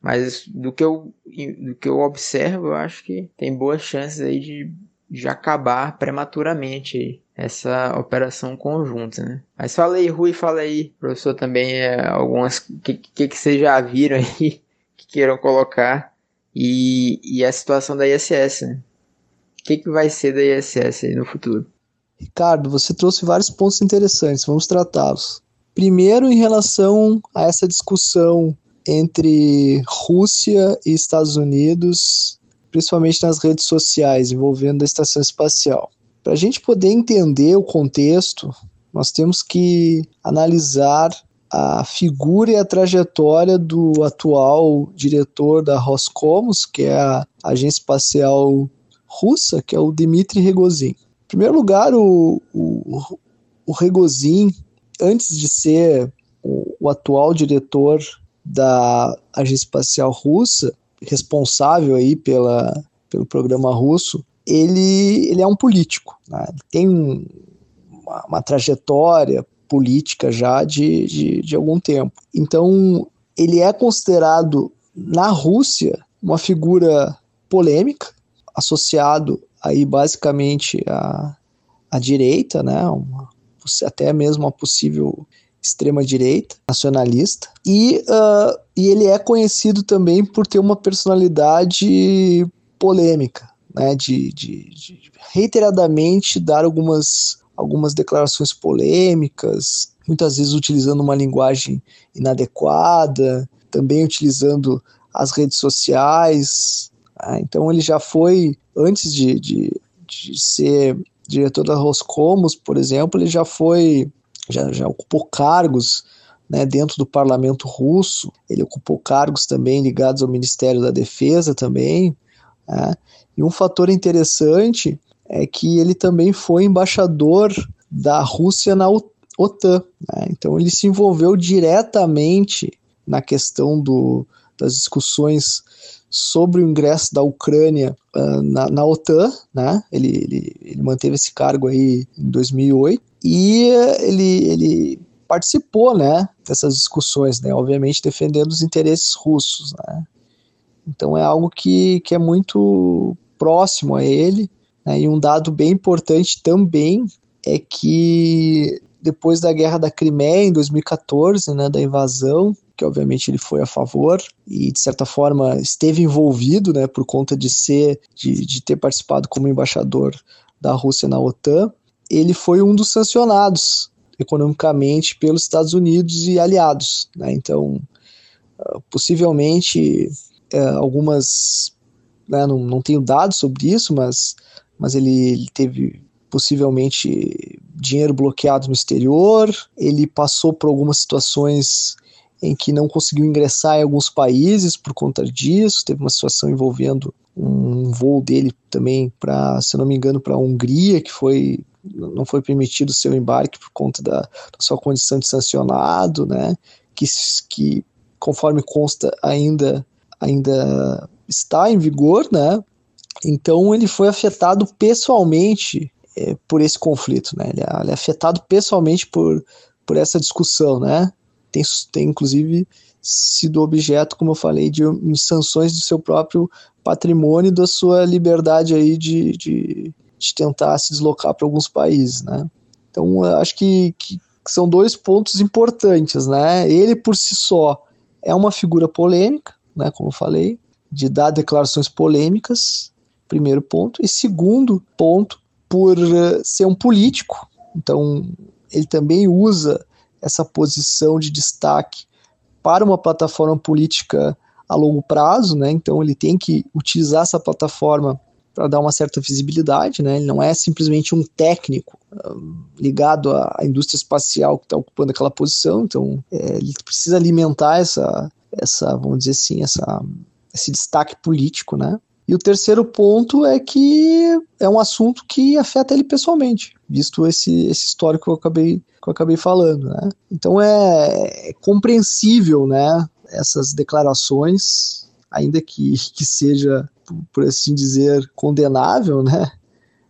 Mas do que, eu, do que eu observo, eu acho que tem boas chances aí de, de acabar prematuramente essa operação conjunta, né? Mas fala aí, Rui, fala aí, professor, também é, algumas que, que, que vocês já viram aí que queiram colocar e, e a situação da ISS, né? O que, que vai ser da ISS aí no futuro? Ricardo, você trouxe vários pontos interessantes, vamos tratá-los. Primeiro, em relação a essa discussão entre Rússia e Estados Unidos, principalmente nas redes sociais envolvendo a estação espacial. Para a gente poder entender o contexto, nós temos que analisar a figura e a trajetória do atual diretor da Roscosmos, que é a agência espacial russa, que é o Dmitry Rogozin. Em primeiro lugar, o, o, o Rogozin, antes de ser o, o atual diretor da Agência Espacial Russa, responsável aí pela, pelo programa russo, ele, ele é um político, né? ele tem um, uma, uma, trajetória política já de, de, de algum tempo. Então, ele é considerado na Rússia uma figura polêmica, associado aí basicamente à, à direita, né? Uma, até mesmo uma possível extrema-direita, nacionalista, e, uh, e ele é conhecido também por ter uma personalidade polêmica, né, de, de, de reiteradamente dar algumas, algumas declarações polêmicas, muitas vezes utilizando uma linguagem inadequada, também utilizando as redes sociais. Né? Então ele já foi, antes de, de, de ser diretor da Roscomos, por exemplo, ele já foi já, já ocupou cargos né, dentro do parlamento russo, ele ocupou cargos também ligados ao Ministério da Defesa também, né, e um fator interessante é que ele também foi embaixador da Rússia na OTAN, né, então ele se envolveu diretamente na questão do, das discussões sobre o ingresso da Ucrânia uh, na, na, OTAN, né? Ele, ele, ele, manteve esse cargo aí em 2008 e ele, ele participou, né, dessas discussões, né? Obviamente defendendo os interesses russos, né? Então é algo que, que é muito próximo a ele, né? E um dado bem importante também é que depois da guerra da Crimeia em 2014, né, da invasão, que obviamente ele foi a favor e de certa forma esteve envolvido, né, por conta de ser, de, de ter participado como embaixador da Rússia na OTAN, ele foi um dos sancionados economicamente pelos Estados Unidos e aliados, né? Então, uh, possivelmente uh, algumas, né, não, não tenho dados sobre isso, mas, mas ele, ele teve possivelmente dinheiro bloqueado no exterior, ele passou por algumas situações em que não conseguiu ingressar em alguns países por conta disso. Teve uma situação envolvendo um voo dele também para, se não me engano, para a Hungria, que foi não foi permitido o seu embarque por conta da, da sua condição de sancionado, né? Que, que conforme consta ainda ainda está em vigor, né? Então ele foi afetado pessoalmente é, por esse conflito, né? Ele é, ele é afetado pessoalmente por, por essa discussão, né? tem, tem inclusive sido objeto, como eu falei, de, sanções do seu próprio patrimônio e da sua liberdade aí de, de, de tentar se deslocar para alguns países, né? Então, acho que, que são dois pontos importantes, né? Ele por si só é uma figura polêmica, né? Como eu falei, de dar declarações polêmicas, primeiro ponto, e segundo ponto, por uh, ser um político, então ele também usa essa posição de destaque para uma plataforma política a longo prazo, né? Então ele tem que utilizar essa plataforma para dar uma certa visibilidade, né? Ele não é simplesmente um técnico um, ligado à indústria espacial que está ocupando aquela posição, então é, ele precisa alimentar essa, essa, vamos dizer assim, essa, esse destaque político, né? E o terceiro ponto é que é um assunto que afeta ele pessoalmente, visto esse, esse histórico que eu acabei, que eu acabei falando. Né? Então é, é compreensível né, essas declarações, ainda que, que seja, por assim dizer, condenável, né?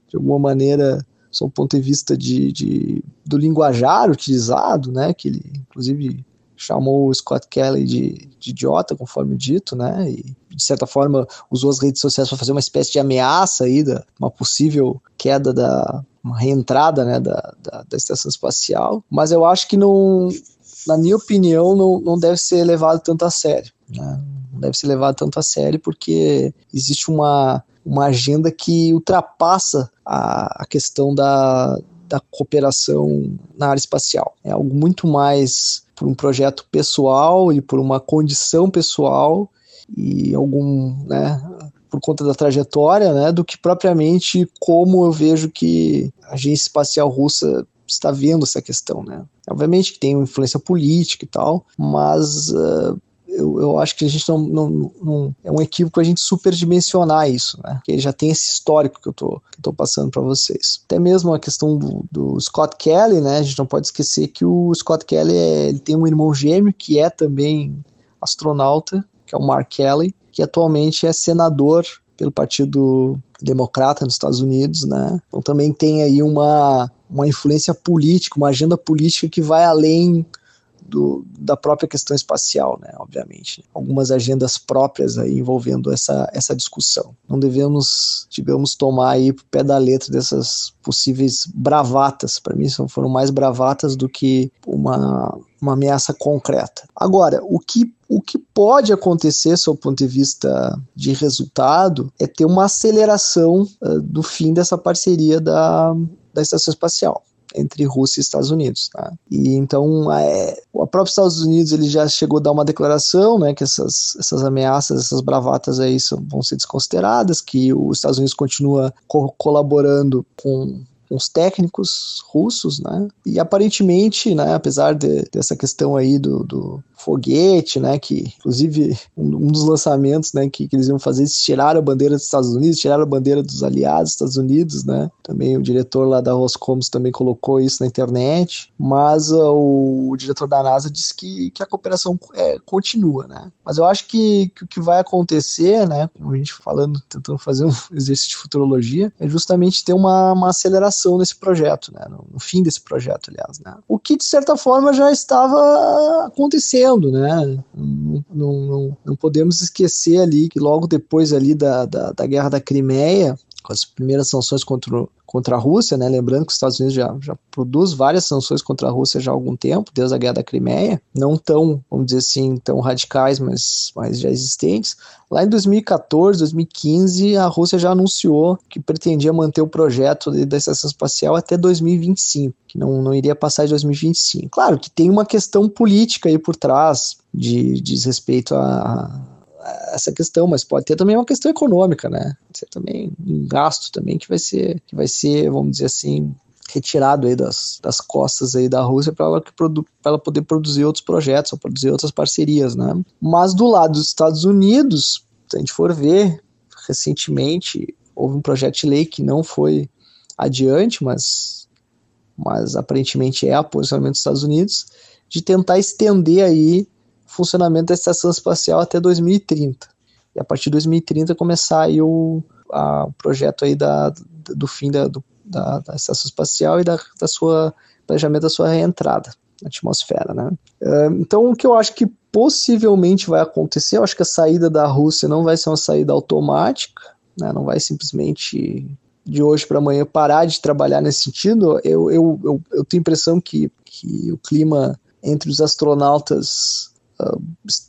de alguma maneira, sob o ponto de vista de, de, do linguajar utilizado, né? que ele, inclusive, chamou o Scott Kelly de, de idiota, conforme dito, né? E de certa forma usou as redes sociais para fazer uma espécie de ameaça aí da uma possível queda da uma reentrada, né, da, da, da estação espacial. Mas eu acho que não, na minha opinião, não, não deve ser levado tanto a sério. Né? Deve ser levado tanto a sério porque existe uma uma agenda que ultrapassa a, a questão da, da cooperação na área espacial. É algo muito mais por um projeto pessoal e por uma condição pessoal e algum, né, por conta da trajetória, né, do que propriamente como eu vejo que a agência espacial russa está vendo essa questão, né. Obviamente que tem uma influência política e tal, mas uh, eu, eu acho que a gente não, não, não, É um equívoco a gente superdimensionar isso, né? Porque já tem esse histórico que eu tô, que eu tô passando para vocês. Até mesmo a questão do, do, Scott Kelly, né? A gente não pode esquecer que o Scott Kelly é, ele tem um irmão gêmeo que é também astronauta, que é o Mark Kelly, que atualmente é senador pelo Partido Democrata nos Estados Unidos, né? Então também tem aí uma, uma influência política, uma agenda política que vai além do, da própria questão espacial, né, obviamente. Algumas agendas próprias aí envolvendo essa, essa discussão. Não devemos, digamos, tomar aí o pé da letra dessas possíveis bravatas. Para mim, foram mais bravatas do que uma, uma ameaça concreta. Agora, o que o que pode acontecer, sob o ponto de vista de resultado, é ter uma aceleração uh, do fim dessa parceria da, da estação espacial entre Rússia e Estados Unidos. Tá? E então é, o próprio Estados Unidos ele já chegou a dar uma declaração, né, que essas, essas ameaças, essas bravatas aí são, vão ser desconsideradas, que os Estados Unidos continua co colaborando com uns técnicos russos, né? E aparentemente, né, apesar de, dessa questão aí do, do foguete, né, que inclusive um, um dos lançamentos, né, que, que, eles iam fazer, eles tiraram a bandeira dos Estados Unidos, tiraram a bandeira dos aliados dos Estados Unidos, né, também o diretor lá da Roscomos também colocou isso na internet, mas uh, o, o, diretor da NASA disse que, que a cooperação é, continua, né, mas eu acho que, que o que vai acontecer, né, como a gente falando, tentando fazer um exercício de futurologia, é justamente ter uma, uma aceleração nesse projeto, né, no, fim desse projeto, aliás, né, o que de certa forma já estava acontecendo acontecendo, né? Não, não, não, podemos esquecer ali que logo depois ali da, da, da guerra da Crimeia, com as primeiras sanções contra, contra a Rússia, né? Lembrando que os Estados Unidos já, já produz várias sanções contra a Rússia já há algum tempo, desde a Guerra da Crimeia, não tão, vamos dizer assim, tão radicais, mas, mas já existentes. Lá em 2014, 2015, a Rússia já anunciou que pretendia manter o projeto da estação espacial até 2025, que não, não iria passar de 2025. Claro que tem uma questão política aí por trás, de diz respeito a essa questão, mas pode ter também uma questão econômica, né? Também um gasto também que vai ser, que vai ser, vamos dizer assim, retirado aí das, das costas aí da Rússia para ela, ela poder produzir outros projetos ou produzir outras parcerias, né? Mas do lado dos Estados Unidos, se a gente for ver, recentemente houve um projeto de lei que não foi adiante, mas, mas aparentemente é o posicionamento dos Estados Unidos, de tentar estender aí funcionamento da estação espacial até 2030. E a partir de 2030 começar aí o a, projeto aí da, do fim da, do, da, da, estação espacial e da, da sua planejamento da sua reentrada na atmosfera, né? Então o que eu acho que possivelmente vai acontecer, eu acho que a saída da Rússia não vai ser uma saída automática, né? Não vai simplesmente de hoje para amanhã parar de trabalhar nesse sentido. Eu, eu, eu, eu tenho a impressão que, que o clima entre os astronautas uh,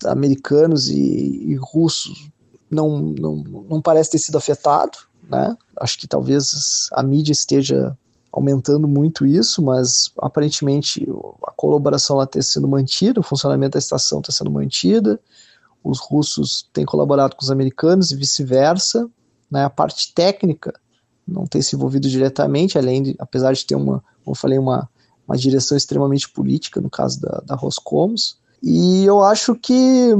americanos e, e, russos não, não, não parece ter sido afetado, né? Acho que talvez a mídia esteja aumentando muito isso, mas aparentemente a colaboração lá está sendo mantida, o funcionamento da estação está sendo mantida, os russos têm colaborado com os americanos e vice-versa, né? A parte técnica não tem se envolvido diretamente, além de, apesar de ter uma, como eu falei, uma, uma direção extremamente política no caso da, da Roscomos, e eu acho que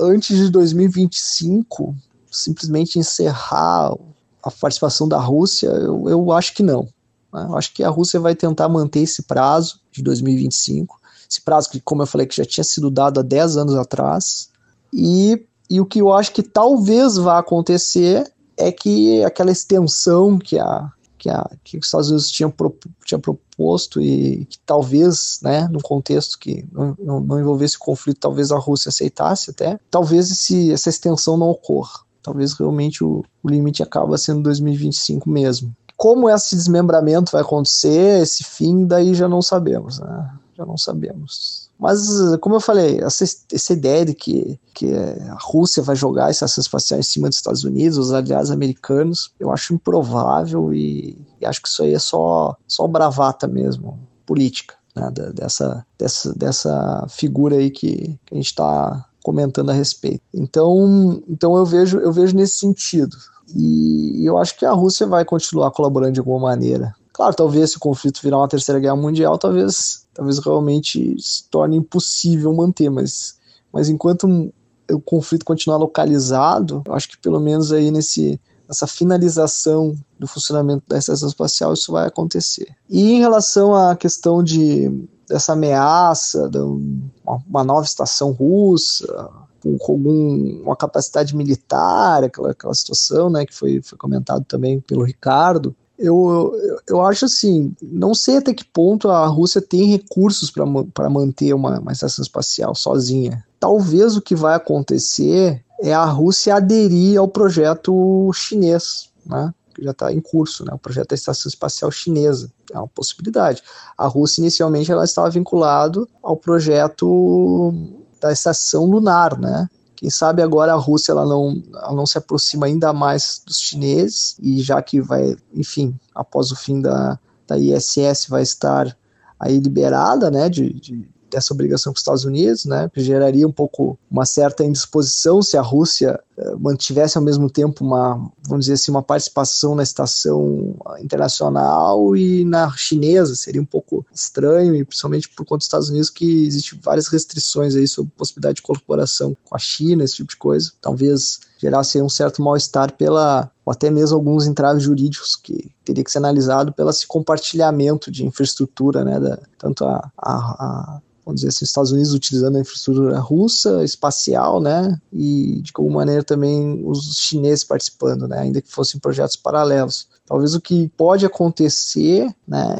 antes de 2025, simplesmente encerrar a participação da Rússia, eu, eu acho que não. Né? Eu acho que a Rússia vai tentar manter esse prazo de 2025, esse prazo que, como eu falei, que já tinha sido dado há 10 anos atrás. E, e o que eu acho que talvez vá acontecer é que aquela extensão que a, que, a, que os Estados Unidos tinham, pro, tinham proposto e que talvez, né, num contexto que não, não, não envolvesse conflito, talvez a Rússia aceitasse até, talvez esse, essa extensão não ocorra. Talvez realmente o, o limite acaba sendo 2025 mesmo. Como esse desmembramento vai acontecer, esse fim, daí já não sabemos, né? Já não sabemos. Mas, como eu falei, essa, essa ideia de que, que a Rússia vai jogar essa espacial em cima dos Estados Unidos, os aliados americanos, eu acho improvável e, e acho que isso aí é só, só bravata mesmo, política, né, dessa, dessa, dessa figura aí que, que a gente está comentando a respeito. Então, então eu vejo eu vejo nesse sentido. E eu acho que a Rússia vai continuar colaborando de alguma maneira. Claro, talvez se o conflito virar uma terceira guerra mundial, talvez, talvez realmente se torne impossível manter, mas, mas enquanto o conflito continuar localizado, eu acho que pelo menos aí nesse, nessa finalização do funcionamento da estação espacial isso vai acontecer. E em relação à questão de dessa ameaça, do, uma, uma nova estação russa, com, com algum, uma capacidade militar, aquela, aquela situação né, que foi, foi comentado também pelo Ricardo. Eu, eu, acho assim, não sei até que ponto a Rússia tem recursos para manter uma, uma estação espacial sozinha. Talvez o que vai acontecer é a Rússia aderir ao projeto chinês, né? que já está em curso, né? o projeto da Estação Espacial Chinesa. É uma possibilidade. A Rússia, inicialmente, ela estava vinculado ao projeto da Estação Lunar, né? Quem sabe agora a Rússia ela não, ela não se aproxima ainda mais dos chineses, e já que vai, enfim, após o fim da, da ISS, vai estar aí liberada, né, de, de dessa obrigação com os Estados Unidos, né, que geraria um pouco uma certa indisposição se a Rússia mantivesse ao mesmo tempo uma, vamos dizer assim, uma participação na estação internacional e na chinesa, seria um pouco estranho, e principalmente por conta dos Estados Unidos que existem várias restrições aí sobre possibilidade de colaboração com a China, esse tipo de coisa, talvez gerasse um certo mal-estar pela, ou até mesmo alguns entraves jurídicos que teria que ser analisado pelo esse compartilhamento de infraestrutura, né, da, tanto a, a, a vamos dizer assim, os Estados Unidos utilizando a infraestrutura russa, espacial, né, e de alguma maneira também os chineses participando, né, ainda que fossem projetos paralelos. Talvez o que pode acontecer, né,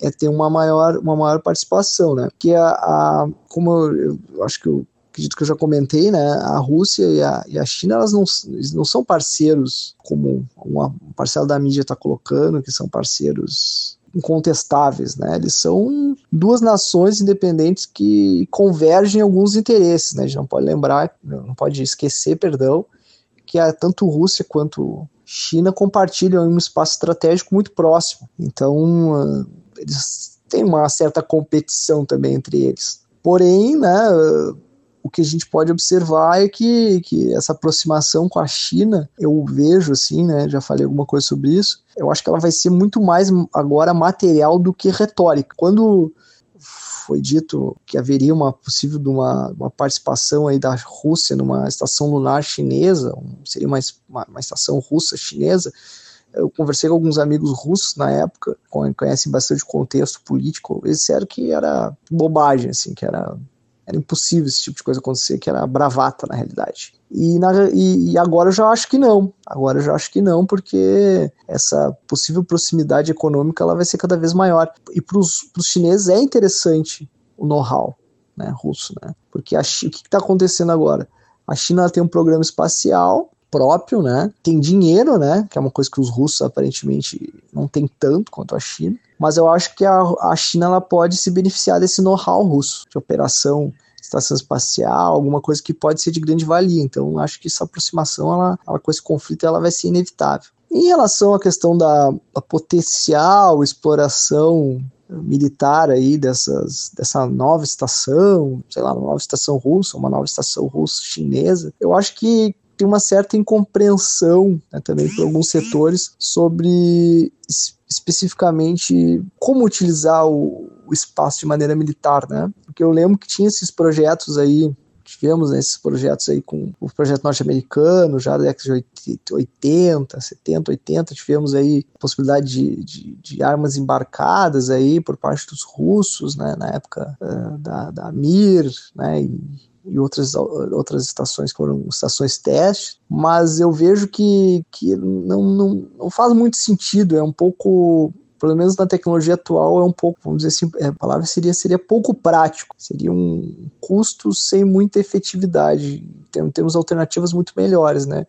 é, é ter uma maior, uma maior participação, né, porque a, a como eu, eu acho que eu acredito que eu já comentei, né, a Rússia e a, e a China, elas não, não são parceiros como uma parcela da mídia está colocando, que são parceiros incontestáveis, né? Eles são duas nações independentes que convergem em alguns interesses, né? A gente não pode lembrar, não pode esquecer, perdão, que a, tanto Rússia quanto China compartilham um espaço estratégico muito próximo. Então, eles têm uma certa competição também entre eles. Porém, né, o que a gente pode observar é que, que essa aproximação com a China, eu vejo assim, né, já falei alguma coisa sobre isso, eu acho que ela vai ser muito mais agora material do que retórica. Quando foi dito que haveria uma possível uma, uma participação aí da Rússia numa estação lunar chinesa, seria uma, uma, uma estação russa chinesa, eu conversei com alguns amigos russos na época, conhecem bastante contexto político, eles disseram que era bobagem, assim, que era era impossível esse tipo de coisa acontecer, que era bravata na realidade. E, na, e, e, agora eu já acho que não. Agora eu já acho que não, porque essa possível proximidade econômica ela vai ser cada vez maior. E para os chineses é interessante o know-how né, russo, né? Porque a, o que está acontecendo agora? A China tem um programa espacial próprio, né? Tem dinheiro, né? Que é uma coisa que os russos aparentemente não têm tanto quanto a China. Mas eu acho que a, a China ela pode se beneficiar desse know-how russo de operação estação espacial, alguma coisa que pode ser de grande valia. Então, acho que essa aproximação, ela, ela, com esse conflito, ela vai ser inevitável. Em relação à questão da, da potencial exploração militar aí dessas, dessa nova estação, sei lá, uma nova estação russa, uma nova estação russa chinesa, eu acho que tem uma certa incompreensão né, também por alguns setores sobre especificamente como utilizar o, o, espaço de maneira militar, né? Porque eu lembro que tinha esses projetos aí, tivemos né, esses projetos aí com o projeto norte-americano, já da década de 80, 70, 80, tivemos aí possibilidade de, de, de, armas embarcadas aí por parte dos russos, né? Na época uh, da, da Mir, né? E, e outras, outras estações que foram estações teste, mas eu vejo que, que não, não, não faz muito sentido, é um pouco pelo menos na tecnologia atual, é um pouco, vamos dizer assim, é, a palavra seria, seria pouco prático, seria um custo sem muita efetividade. Tem, temos alternativas muito melhores, né?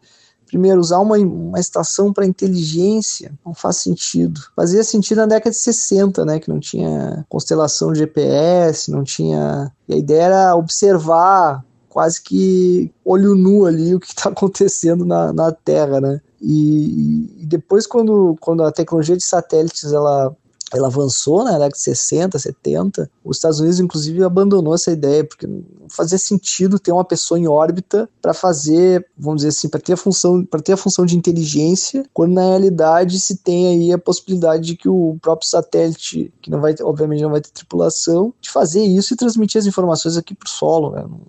Primeiro, usar uma, uma estação para inteligência não faz sentido. Fazia sentido na década de 60, né? Que não tinha constelação de GPS, não tinha. E a ideia era observar quase que olho nu ali o que está acontecendo na, na Terra, né? E, e, depois, quando, quando a tecnologia de satélites ela ela avançou na década de 60, 70. Os Estados Unidos, inclusive, abandonou essa ideia, porque não fazia sentido ter uma pessoa em órbita para fazer, vamos dizer assim, para ter a função, para ter a função de inteligência, quando na realidade se tem aí a possibilidade de que o próprio satélite, que não vai, obviamente não vai ter tripulação, de fazer isso e transmitir as informações aqui para o solo. Né? Não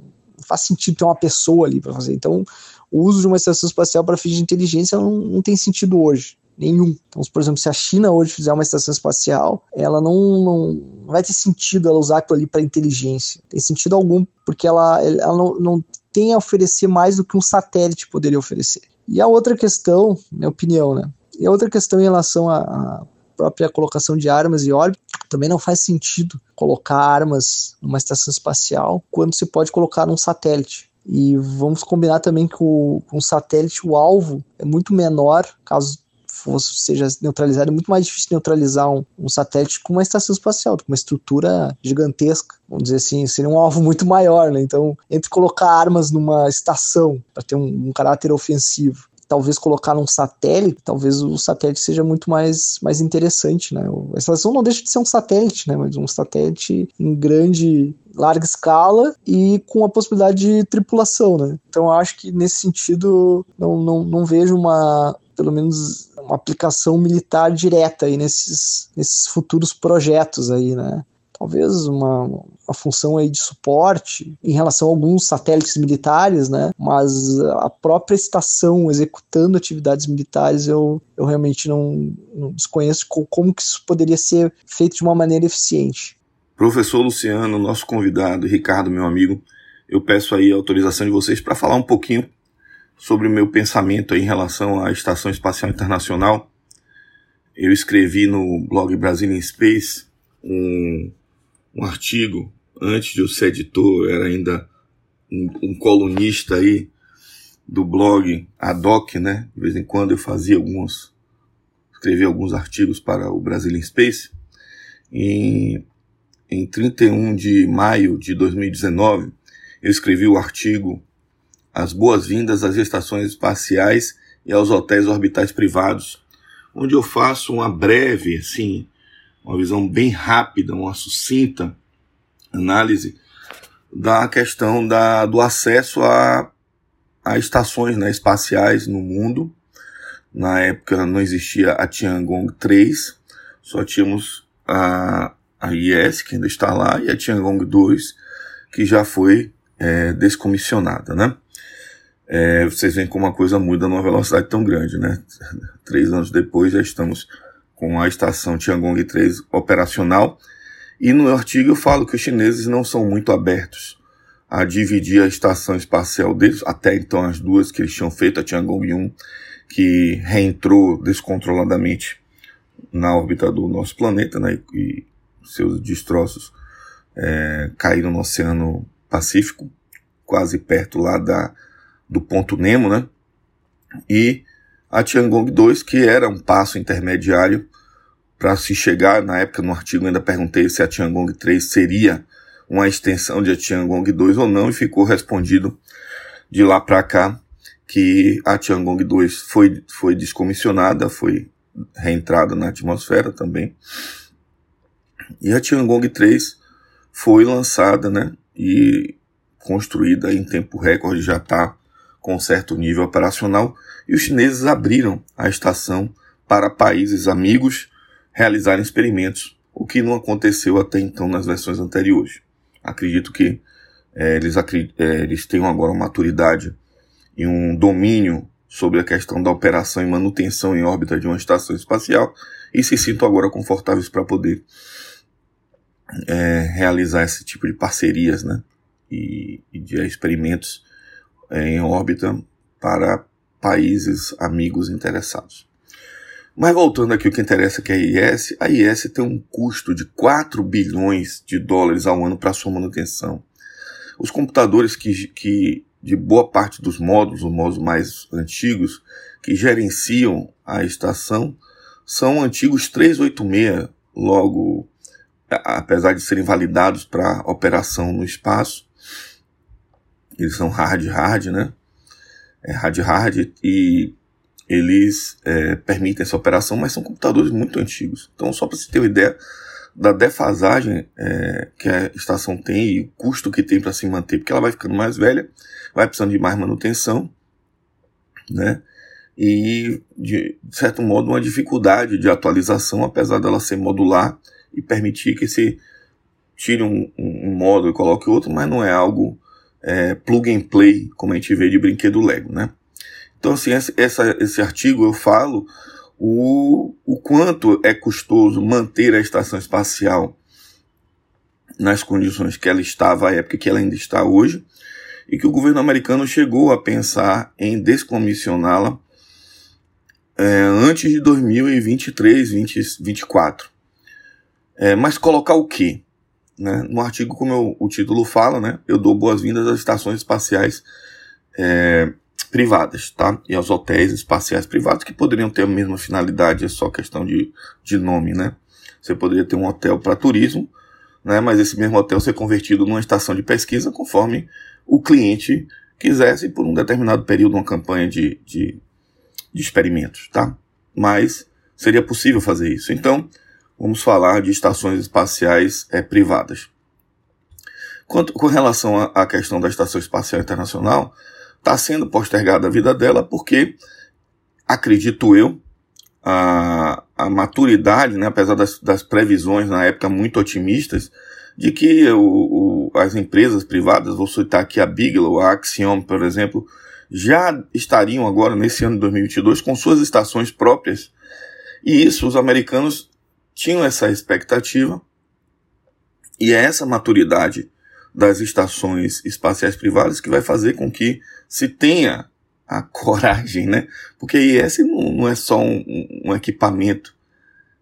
faz sentido ter uma pessoa ali para fazer. Então, o uso de uma estação espacial para fins de inteligência não, não tem sentido hoje. Nenhum. Então, por exemplo, se a China hoje fizer uma estação espacial, ela não, não vai ter sentido ela usar aquilo ali para inteligência. Tem sentido algum, porque ela, ela não, não tem a oferecer mais do que um satélite poderia oferecer. E a outra questão, minha opinião, né? E a outra questão em relação à própria colocação de armas e órbita, também não faz sentido colocar armas numa estação espacial quando se pode colocar num satélite. E vamos combinar também que o, com o satélite o alvo é muito menor, caso fosse, seja neutralizado, é muito mais difícil neutralizar um, um, satélite com uma estação espacial, com uma estrutura gigantesca. Vamos dizer assim, seria um alvo muito maior, né? Então, entre colocar armas numa estação para ter um, um caráter ofensivo talvez colocar num satélite, talvez o satélite seja muito mais, mais interessante, né? A estação não deixa de ser um satélite, né? Mas um satélite em grande, larga escala e com a possibilidade de tripulação, né? Então eu acho que nesse sentido não, não, não vejo uma, pelo menos uma aplicação militar direta aí nesses, nesses futuros projetos aí, né? talvez uma, uma função aí de suporte em relação a alguns satélites militares, né? Mas a própria estação executando atividades militares eu, eu realmente não, não desconheço como que isso poderia ser feito de uma maneira eficiente. Professor Luciano, nosso convidado, Ricardo, meu amigo, eu peço aí a autorização de vocês para falar um pouquinho sobre o meu pensamento em relação à Estação Espacial Internacional. Eu escrevi no blog Brasil in Space um um artigo, antes de eu ser editor, era ainda um, um colunista aí do blog Adoc, né? De vez em quando eu fazia alguns, escrevia alguns artigos para o Brazilian Space. E em 31 de maio de 2019, eu escrevi o artigo As Boas-Vindas às Estações Espaciais e aos Hotéis Orbitais Privados, onde eu faço uma breve, assim, uma visão bem rápida, uma sucinta análise da questão da, do acesso a, a estações né, espaciais no mundo. Na época não existia a Tiangong 3, só tínhamos a, a IS, que ainda está lá, e a Tiangong 2, que já foi é, descomissionada, né? É, vocês veem como uma coisa muda numa velocidade tão grande, né? Três anos depois já estamos com a estação Tiangong 3 operacional. E no artigo eu falo que os chineses não são muito abertos a dividir a estação espacial deles, até então as duas que eles tinham feito, a Tiangong 1, que reentrou descontroladamente na órbita do nosso planeta, né, e seus destroços é, caíram no Oceano Pacífico, quase perto lá da, do ponto Nemo, né, e a Tiangong 2, que era um passo intermediário para se chegar, na época no artigo ainda perguntei se a Tiangong 3 seria uma extensão de a Tiangong 2 ou não, e ficou respondido de lá para cá que a Tiangong 2 foi, foi descomissionada, foi reentrada na atmosfera também. E a Tiangong 3 foi lançada, né, e construída em tempo recorde, já está com certo nível operacional, e os chineses abriram a estação para países amigos realizarem experimentos, o que não aconteceu até então nas versões anteriores. Acredito que é, eles, é, eles tenham agora uma maturidade e um domínio sobre a questão da operação e manutenção em órbita de uma estação espacial e se sintam agora confortáveis para poder é, realizar esse tipo de parcerias né, e, e de experimentos em órbita para países amigos interessados. Mas voltando aqui, o que interessa é que a IS, a IS tem um custo de 4 bilhões de dólares ao ano para sua manutenção. Os computadores que, que, de boa parte dos módulos, os módulos mais antigos, que gerenciam a estação, são antigos 386, logo, apesar de serem validados para operação no espaço, eles são hard-hard, né? é, hard hard e eles é, permitem essa operação, mas são computadores muito antigos. Então, só para você ter uma ideia da defasagem é, que a estação tem e o custo que tem para se manter, porque ela vai ficando mais velha, vai precisando de mais manutenção, né? E, de, de certo modo, uma dificuldade de atualização, apesar dela ser modular e permitir que se tire um, um, um módulo e coloque outro, mas não é algo é, plug and play, como a gente vê de brinquedo Lego, né? Então, assim, essa, esse artigo eu falo o, o quanto é custoso manter a estação espacial nas condições que ela estava à época que ela ainda está hoje, e que o governo americano chegou a pensar em descomissioná-la é, antes de 2023, 2024. É, mas colocar o quê? Né? No artigo, como eu, o título fala, né, eu dou boas-vindas às estações espaciais é, privadas, tá? E aos hotéis espaciais privados que poderiam ter a mesma finalidade, é só questão de, de nome, né? Você poderia ter um hotel para turismo, né? Mas esse mesmo hotel ser convertido numa estação de pesquisa conforme o cliente quisesse por um determinado período, uma campanha de, de, de experimentos, tá? Mas seria possível fazer isso. Então, vamos falar de estações espaciais é, privadas. Quanto, com relação à questão da Estação Espacial Internacional, está sendo postergada a vida dela porque, acredito eu, a, a maturidade, né, apesar das, das previsões na época muito otimistas, de que o, o, as empresas privadas, vou citar aqui a Bigelow, a Axiom, por exemplo, já estariam agora, nesse ano de 2022, com suas estações próprias. E isso, os americanos tinham essa expectativa, e é essa maturidade das estações espaciais privadas que vai fazer com que se tenha a coragem, né? Porque a não, não é só um, um, equipamento,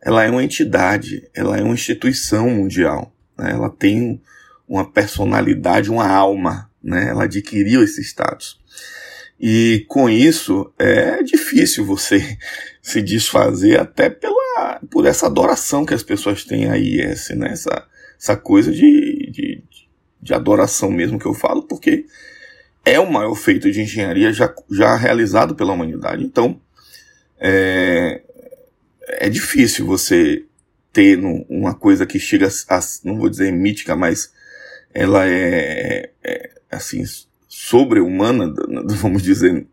ela é uma entidade, ela é uma instituição mundial, né? ela tem uma personalidade, uma alma, né? ela adquiriu esse status. E com isso é difícil você se desfazer até pela, por essa adoração que as pessoas têm a IS, né? essa, essa coisa de, de, de adoração mesmo que eu falo, porque é o maior feito de engenharia já, já realizado pela humanidade. Então, é, é difícil você ter uma coisa que chega a, não vou dizer mítica, mas ela é, é assim, sobre-humana, vamos dizer,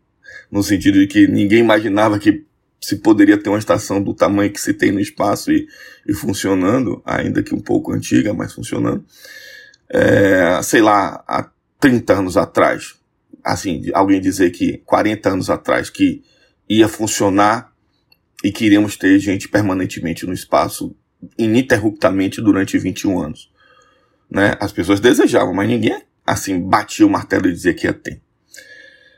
no sentido de que ninguém imaginava que se poderia ter uma estação do tamanho que se tem no espaço e, e funcionando, ainda que um pouco antiga, mas funcionando é, sei lá, há 30 anos atrás, assim, alguém dizer que 40 anos atrás que ia funcionar e que iríamos ter gente permanentemente no espaço ininterruptamente durante 21 anos. Né? As pessoas desejavam, mas ninguém assim batia o martelo e dizia que ia ter.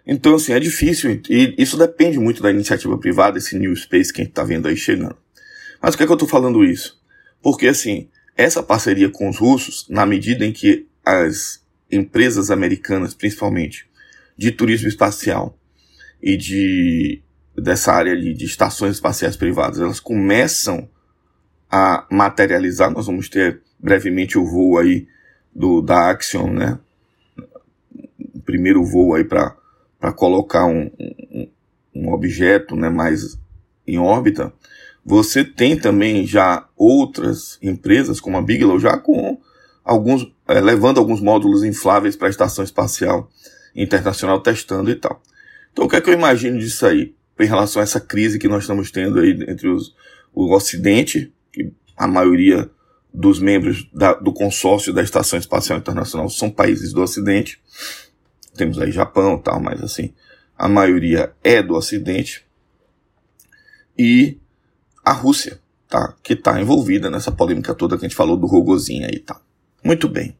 Então, assim, é difícil, e isso depende muito da iniciativa privada, esse New Space que a gente está vendo aí chegando. Mas por que, é que eu estou falando isso? Porque, assim, essa parceria com os russos, na medida em que as empresas americanas, principalmente, de turismo espacial e de dessa área de, de estações espaciais privadas, elas começam a materializar. Nós vamos ter brevemente o voo aí do da Axion, né? O primeiro voo aí para para colocar um, um, um objeto, né, mais em órbita. Você tem também já outras empresas, como a Bigelow, já com alguns, é, levando alguns módulos infláveis para a Estação Espacial Internacional testando e tal. Então, o que é que eu imagino disso aí? Em relação a essa crise que nós estamos tendo aí entre os, o Ocidente, que a maioria dos membros da, do consórcio da Estação Espacial Internacional são países do Ocidente. Temos aí Japão e tal, mas assim, a maioria é do Ocidente. E a Rússia, tá? Que está envolvida nessa polêmica toda que a gente falou do Rogozin aí, tá? Muito bem.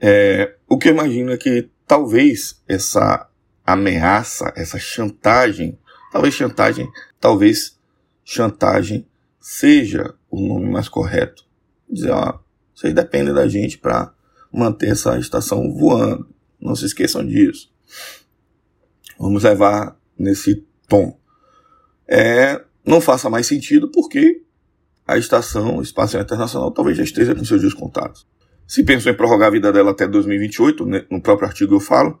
É, o que eu imagino é que talvez essa ameaça, essa chantagem, talvez chantagem, talvez chantagem seja o nome mais correto. Dizer, ó, vocês dependem da gente para manter essa estação voando. Não se esqueçam disso. Vamos levar nesse tom. É, não faça mais sentido porque a Estação Espacial Internacional talvez já esteja com seus dias contados. Se pensou em prorrogar a vida dela até 2028, né, no próprio artigo eu falo,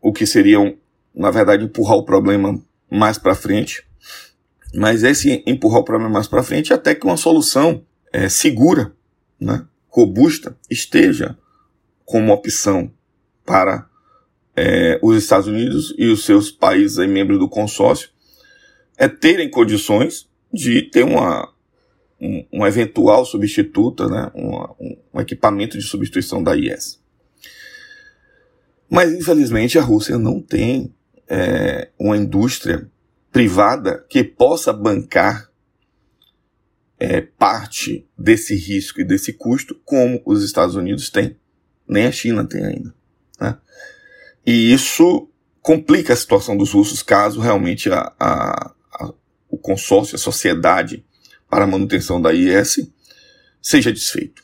o que seria, na verdade, empurrar o problema mais para frente. Mas esse empurrar o problema mais para frente até que uma solução é, segura, né, robusta, esteja como opção para é, os Estados Unidos e os seus países aí, membros do consórcio é terem condições de ter uma, um, uma eventual substituta, né, um, um, equipamento de substituição da IS. Mas, infelizmente, a Rússia não tem é, uma indústria privada que possa bancar é, parte desse risco e desse custo, como os Estados Unidos têm. Nem a China tem ainda. Né? E isso complica a situação dos russos caso realmente a, a, a, o consórcio, a sociedade para a manutenção da IS seja desfeito.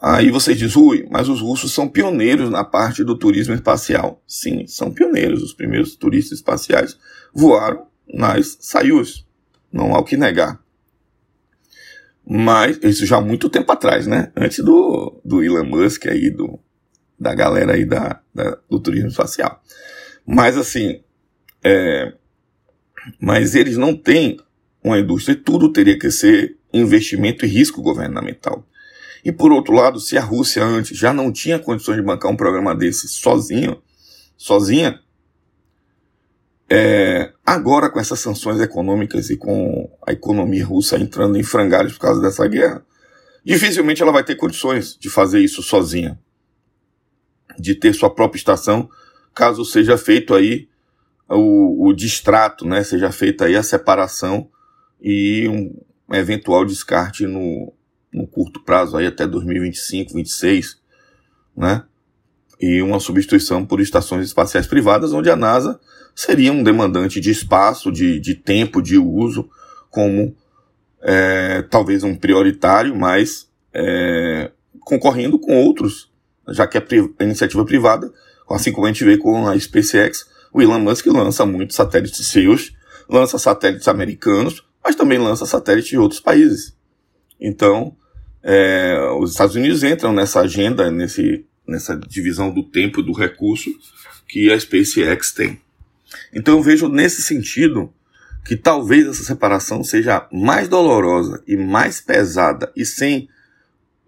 Aí você diz, ui, mas os russos são pioneiros na parte do turismo espacial. Sim, são pioneiros. Os primeiros turistas espaciais voaram nas Soyuz. Não há o que negar. Mas, isso já há muito tempo atrás, né? Antes do, do Elon Musk aí, do, da galera aí da, da do turismo espacial. Mas assim, é, mas eles não têm uma indústria e tudo teria que ser investimento e risco governamental. E por outro lado, se a Rússia antes já não tinha condições de bancar um programa desse sozinho, sozinha, é, agora com essas sanções econômicas e com a economia russa entrando em frangalhos por causa dessa guerra, dificilmente ela vai ter condições de fazer isso sozinha, de ter sua própria estação, caso seja feito aí o, o distrato, né, seja feita aí a separação e um eventual descarte no, no curto prazo, aí até 2025, 2026, né? E uma substituição por estações espaciais privadas, onde a NASA seria um demandante de espaço, de, de tempo de uso, como é, talvez um prioritário, mas é, concorrendo com outros, já que é iniciativa privada, assim como a gente vê com a SpaceX, o Elon Musk lança muitos satélites seus, lança satélites americanos, mas também lança satélites de outros países. Então, é, os Estados Unidos entram nessa agenda, nesse, nessa divisão do tempo e do recurso que a SpaceX tem. Então eu vejo nesse sentido que talvez essa separação seja mais dolorosa e mais pesada e sem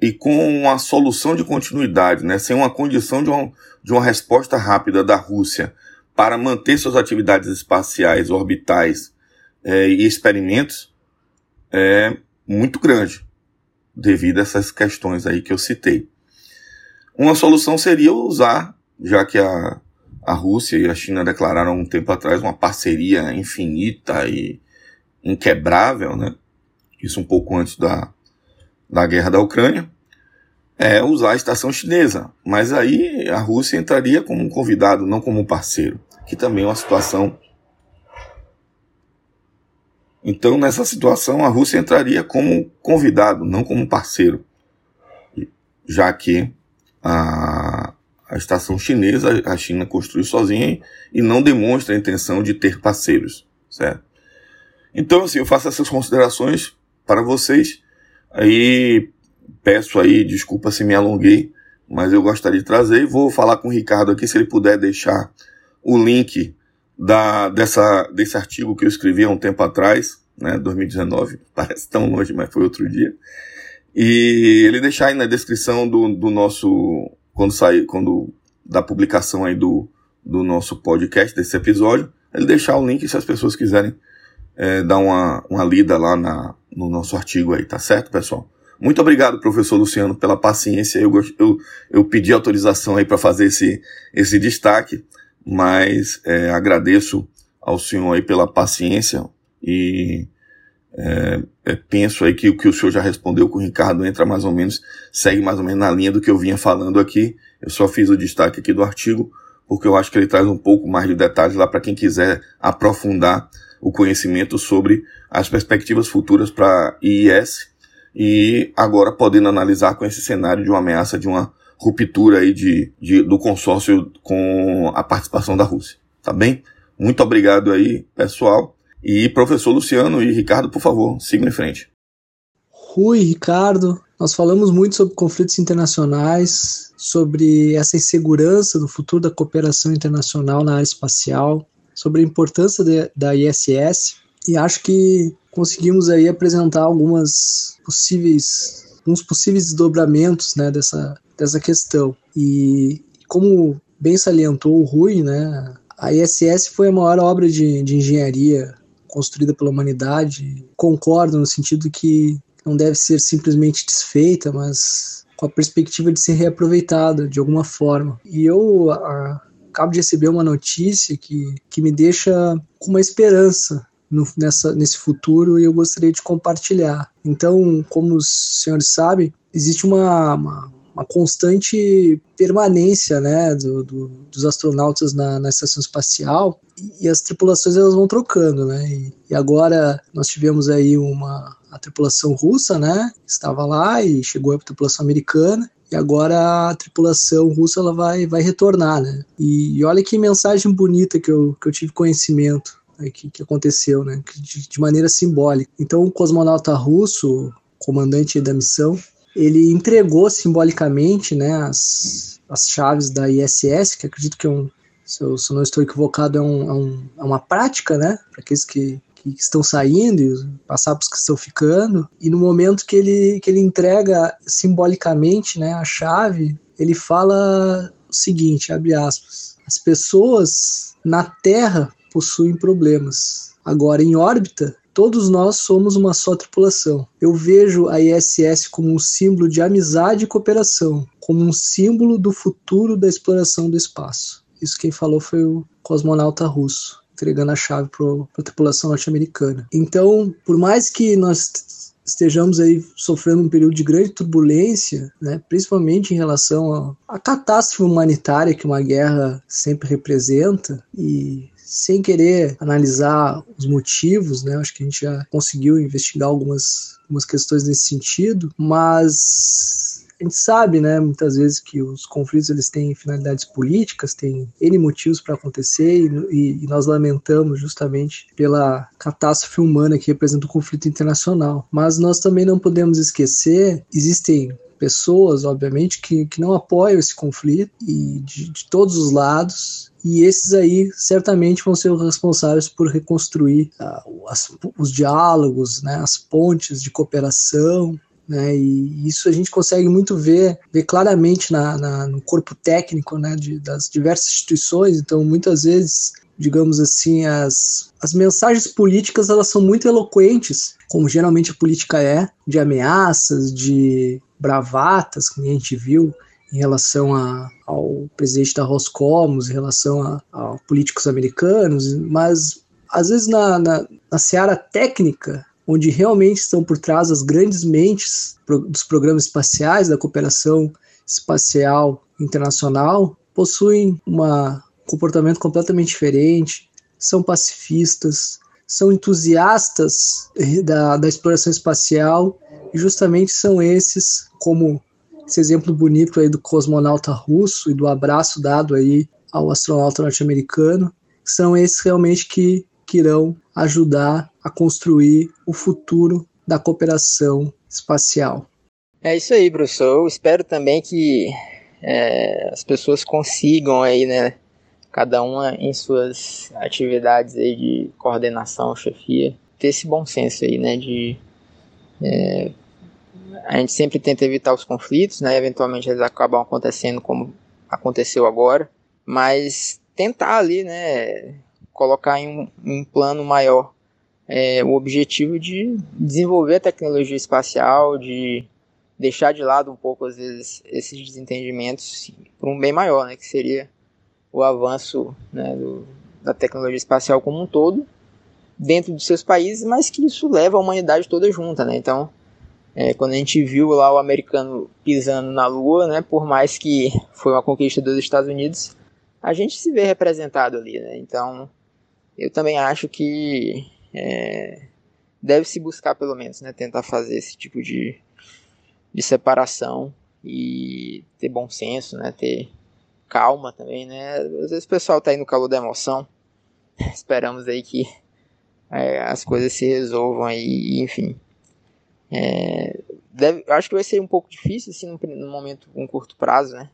e com uma solução de continuidade, né, sem uma condição de uma, de uma resposta rápida da Rússia para manter suas atividades espaciais, orbitais é, e experimentos, é muito grande devido a essas questões aí que eu citei. Uma solução seria usar, já que a, a Rússia e a China declararam um tempo atrás uma parceria infinita e inquebrável, né? Isso um pouco antes da, da guerra da Ucrânia, é usar a estação chinesa. Mas aí a Rússia entraria como um convidado, não como um parceiro, que também é uma situação então, nessa situação, a Rússia entraria como convidado, não como parceiro, já que a, a estação chinesa a China construiu sozinha e não demonstra a intenção de ter parceiros, certo? Então, assim, eu faço essas considerações para vocês. Aí peço aí, desculpa se me alonguei, mas eu gostaria de trazer e vou falar com o Ricardo aqui se ele puder deixar o link da, dessa, desse artigo que eu escrevi há um tempo atrás, né, 2019, parece tão longe, mas foi outro dia. E ele deixar aí na descrição do, do nosso, quando sair, quando, da publicação aí do, do nosso podcast, desse episódio, ele deixar o link se as pessoas quiserem é, dar uma, uma lida lá na, no nosso artigo aí, tá certo, pessoal? Muito obrigado, professor Luciano, pela paciência. Eu, eu, eu pedi autorização aí para fazer esse, esse destaque mas é, agradeço ao senhor aí pela paciência e é, é, penso aí que o que o senhor já respondeu com o Ricardo entra mais ou menos, segue mais ou menos na linha do que eu vinha falando aqui. Eu só fiz o destaque aqui do artigo, porque eu acho que ele traz um pouco mais de detalhes lá para quem quiser aprofundar o conhecimento sobre as perspectivas futuras para IIS e agora podendo analisar com esse cenário de uma ameaça de uma ruptura aí de, de, do consórcio com a participação da Rússia. Tá bem? Muito obrigado aí, pessoal. E professor Luciano e Ricardo, por favor, sigam em frente. Rui, Ricardo, nós falamos muito sobre conflitos internacionais, sobre essa insegurança do futuro da cooperação internacional na área espacial, sobre a importância de, da ISS e acho que conseguimos aí apresentar algumas possíveis, alguns possíveis desdobramentos né, dessa, dessa questão. E como bem salientou o Rui, né, a ISS foi a maior obra de, de engenharia construída pela humanidade. Concordo no sentido que não deve ser simplesmente desfeita, mas com a perspectiva de ser reaproveitada de alguma forma. E eu a, acabo de receber uma notícia que, que me deixa com uma esperança no, nessa, nesse futuro e eu gostaria de compartilhar. Então, como os senhores sabem, existe uma, uma, uma constante permanência né, do, do, dos astronautas na, na, estação espacial e, as tripulações elas vão trocando, né? E, e, agora nós tivemos aí uma a tripulação russa, né? Estava lá e chegou a tripulação americana e agora a tripulação russa ela vai, vai retornar, né? E, e olha que mensagem bonita que eu, que eu tive conhecimento que, que aconteceu, né? De, de maneira simbólica. Então o cosmonauta russo, comandante da missão, ele entregou simbolicamente né, as, as chaves da ISS, que acredito que é um, se eu, se eu não estou equivocado, é, um, é, um, é uma prática, né, para aqueles que, que estão saindo e passar para os que estão ficando. E no momento que ele, que ele entrega simbolicamente né, a chave, ele fala o seguinte, abre aspas, as pessoas na Terra possuem problemas. Agora, em órbita, Todos nós somos uma só tripulação. Eu vejo a ISS como um símbolo de amizade e cooperação, como um símbolo do futuro da exploração do espaço. Isso quem falou foi o cosmonauta russo, entregando a chave para a tripulação norte-americana. Então, por mais que nós estejamos aí sofrendo um período de grande turbulência, né, principalmente em relação à catástrofe humanitária que uma guerra sempre representa, e sem querer analisar os motivos, né? Acho que a gente já conseguiu investigar algumas, algumas questões nesse sentido, mas a gente sabe, né, muitas vezes que os conflitos eles têm finalidades políticas, têm N motivos para acontecer e, e, nós lamentamos justamente pela catástrofe humana que representa o conflito internacional. Mas nós também não podemos esquecer, existem pessoas, obviamente, que, que não apoiam esse conflito e de, de todos os lados. E esses aí certamente vão ser os responsáveis por reconstruir uh, as, os diálogos, né, as pontes de cooperação, né, e isso a gente consegue muito ver, ver claramente na, na no corpo técnico né, de, das diversas instituições, então muitas vezes digamos assim, as, as mensagens políticas elas são muito eloquentes, como geralmente a política é, de ameaças, de bravatas, que a gente viu em relação a, ao presidente da Roscomos, em relação a, a políticos americanos, mas às vezes na, na, na seara técnica, onde realmente estão por trás as grandes mentes dos programas espaciais, da cooperação espacial internacional, possuem uma, um comportamento completamente diferente, são pacifistas, são entusiastas da, da exploração espacial, e justamente são esses, como esse exemplo bonito aí do cosmonauta russo e do abraço dado aí ao astronauta norte-americano, são esses realmente que, que irão ajudar a construir o futuro da cooperação espacial. É isso aí, professor. Eu espero também que é, as pessoas consigam aí, né, cada uma em suas atividades aí de coordenação, chefia, ter esse bom senso aí, né, de é, a gente sempre tenta evitar os conflitos, né? Eventualmente eles acabam acontecendo como aconteceu agora, mas tentar ali, né? Colocar em um, um plano maior é, o objetivo de desenvolver a tecnologia espacial, de deixar de lado um pouco às vezes esses desentendimentos para um bem maior, né? Que seria o avanço né, do, da tecnologia espacial como um todo dentro dos seus países, mas que isso leva a humanidade toda junta, né? Então é, quando a gente viu lá o americano pisando na Lua, né, por mais que foi uma conquista dos Estados Unidos, a gente se vê representado ali, né? Então, eu também acho que é, deve se buscar pelo menos, né, tentar fazer esse tipo de, de separação e ter bom senso, né, ter calma também, né? Às vezes o pessoal tá aí no calor da emoção. Esperamos aí que é, as coisas se resolvam aí, enfim. É, deve, acho que vai ser um pouco difícil, assim, no, momento, um curto prazo, né?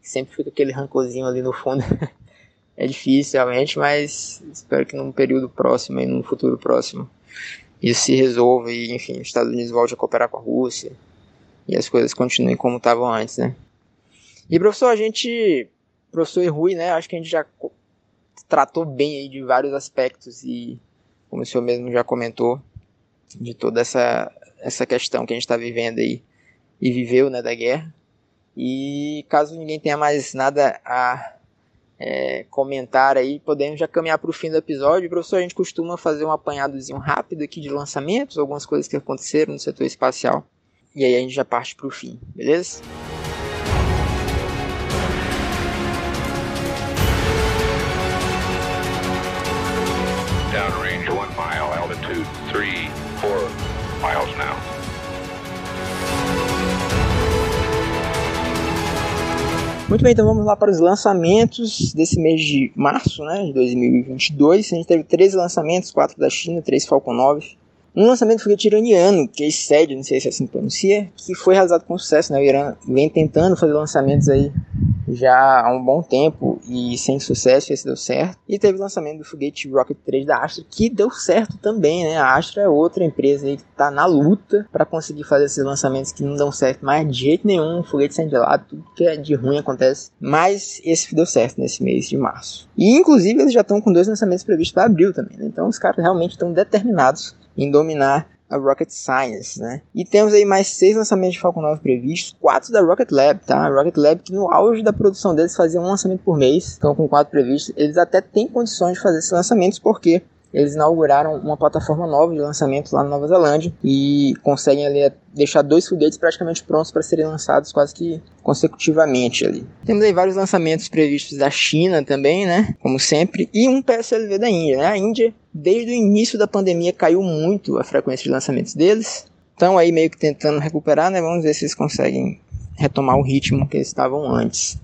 Sempre fica aquele rancorzinho ali no fundo. é difícil, realmente, mas espero que num período próximo e num futuro próximo isso se resolva e, enfim, os Estados Unidos volte a cooperar com a Rússia e as coisas continuem como estavam antes, né? E, professor, a gente, professor Rui, né, acho que a gente já tratou bem aí de vários aspectos e, como o senhor mesmo já comentou, de toda essa essa questão que a gente está vivendo aí e viveu né, da guerra. E caso ninguém tenha mais nada a é, comentar aí, podemos já caminhar para o fim do episódio. Professor, a gente costuma fazer um apanhadozinho rápido aqui de lançamentos, algumas coisas que aconteceram no setor espacial. E aí a gente já parte para o fim, beleza? Miles now. Muito bem, então vamos lá para os lançamentos desse mês de março né, de 2022. A gente teve 13 lançamentos, 4 da China, 3 Falcon 9. Um lançamento foguete iraniano, que é SED, não sei se é assim pronuncia, que foi realizado com sucesso. Né? O Irã vem tentando fazer lançamentos aí já há um bom tempo e sem sucesso, esse deu certo. E teve o lançamento do foguete Rocket 3 da Astra, que deu certo também, né? A Astra é outra empresa aí que está na luta para conseguir fazer esses lançamentos que não dão certo mais de jeito nenhum. Foguete sem de lado, tudo que é de ruim acontece. Mas esse deu certo nesse mês de março. E inclusive eles já estão com dois lançamentos previstos para abril também, né? Então os caras realmente estão determinados em dominar a Rocket Science, né? E temos aí mais seis lançamentos de Falcon 9 previstos, quatro da Rocket Lab, tá? A Rocket Lab que no auge da produção deles fazia um lançamento por mês, estão com quatro previstos. Eles até têm condições de fazer esses lançamentos porque eles inauguraram uma plataforma nova de lançamento lá na Nova Zelândia e conseguem ali deixar dois foguetes praticamente prontos para serem lançados quase que consecutivamente ali. Temos aí vários lançamentos previstos da China também, né? Como sempre, e um PSLV da Índia, né? A Índia, desde o início da pandemia, caiu muito a frequência de lançamentos deles. Estão aí meio que tentando recuperar, né? Vamos ver se eles conseguem retomar o ritmo que eles estavam antes.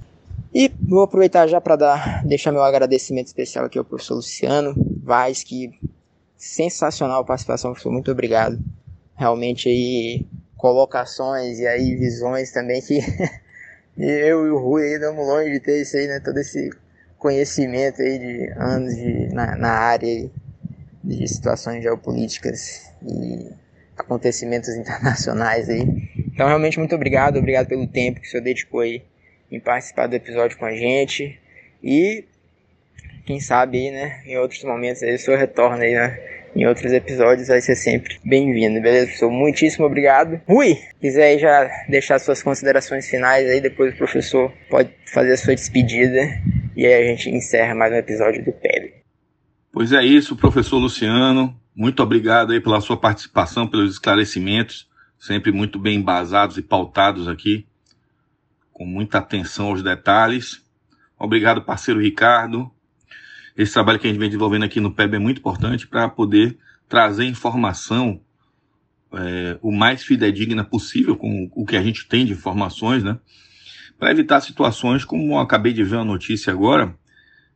E vou aproveitar já para dar, deixar meu agradecimento especial aqui ao professor Luciano Vaz, que sensacional participação, professor, muito obrigado. Realmente aí colocações e aí visões também que eu e o Rui aí estamos longe de ter isso aí, né? Todo esse conhecimento aí de anos de, na, na área de situações geopolíticas e acontecimentos internacionais aí. Então realmente muito obrigado, obrigado pelo tempo que o senhor dedicou aí em participar do episódio com a gente. E quem sabe aí, né, em outros momentos aí o seu retorno aí, né, em outros episódios vai ser sempre bem-vindo, beleza, professor? Muitíssimo obrigado. Rui, quiser aí já deixar suas considerações finais aí, depois o professor pode fazer a sua despedida e aí a gente encerra mais um episódio do PEB. Pois é isso, professor Luciano. Muito obrigado aí pela sua participação, pelos esclarecimentos, sempre muito bem embasados e pautados aqui com muita atenção aos detalhes. Obrigado, parceiro Ricardo. Esse trabalho que a gente vem desenvolvendo aqui no PEB é muito importante para poder trazer informação é, o mais fidedigna possível com o que a gente tem de informações, né? Para evitar situações como eu acabei de ver uma notícia agora,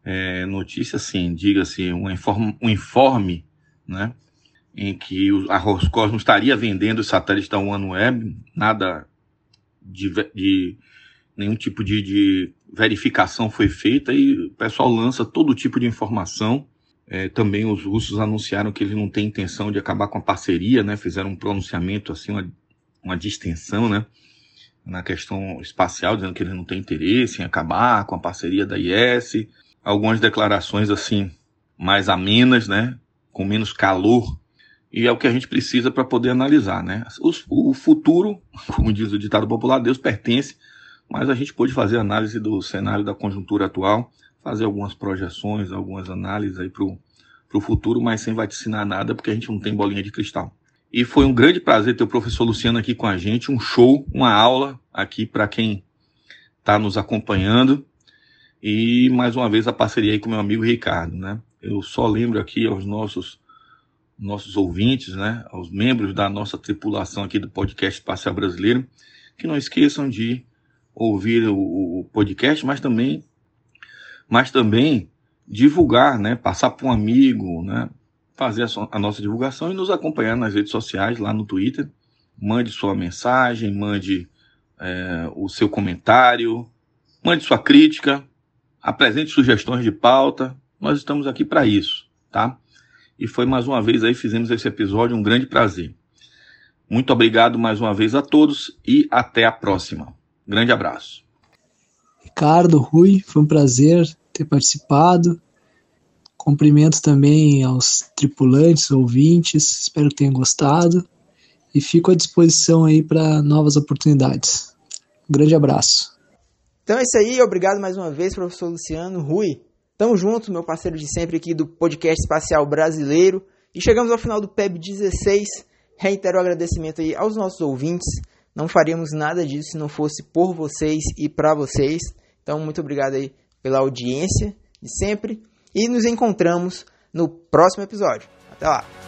é, notícia assim, diga-se, um informe, um informe, né? Em que a Roscosmos estaria vendendo os satélites da OneWeb, nada de, de nenhum tipo de, de, verificação foi feita e o pessoal lança todo tipo de informação. É, também os russos anunciaram que eles não têm intenção de acabar com a parceria, né? Fizeram um pronunciamento assim, uma, uma distensão, né? Na questão espacial, dizendo que eles não têm interesse em acabar com a parceria da IS. Algumas declarações assim mais amenas, né? Com menos calor e é o que a gente precisa para poder analisar, né? O, o, futuro, como diz o ditado popular, Deus pertence mas a gente pôde fazer análise do cenário da conjuntura atual, fazer algumas projeções, algumas análises aí para o futuro, mas sem vaticinar nada, porque a gente não tem bolinha de cristal. E foi um grande prazer ter o professor Luciano aqui com a gente, um show, uma aula aqui para quem está nos acompanhando. E mais uma vez a parceria aí com meu amigo Ricardo, né? Eu só lembro aqui aos nossos nossos ouvintes, né, aos membros da nossa tripulação aqui do podcast Espacial Brasileiro, que não esqueçam de ouvir o, o podcast, mas também, mas também divulgar, né? Passar para um amigo, né? Fazer a, so, a, nossa divulgação e nos acompanhar nas redes sociais, lá no Twitter. Mande sua mensagem, mande é, o seu comentário, mande sua crítica, apresente sugestões de pauta. Nós estamos aqui para isso, tá? E foi mais uma vez aí, fizemos esse episódio, um grande prazer. Muito obrigado mais uma vez a todos e até a próxima. Grande abraço. Ricardo, Rui, foi um prazer ter participado. Cumprimento também aos tripulantes, ouvintes, espero que tenham gostado e fico à disposição aí para novas oportunidades. Um grande abraço. Então é isso aí, obrigado mais uma vez, professor Luciano Rui. Tamo junto, meu parceiro de sempre aqui do podcast espacial brasileiro. E chegamos ao final do PEB 16. Reitero o agradecimento aí aos nossos ouvintes. Não faríamos nada disso se não fosse por vocês e para vocês. Então, muito obrigado aí pela audiência de sempre. E nos encontramos no próximo episódio. Até lá!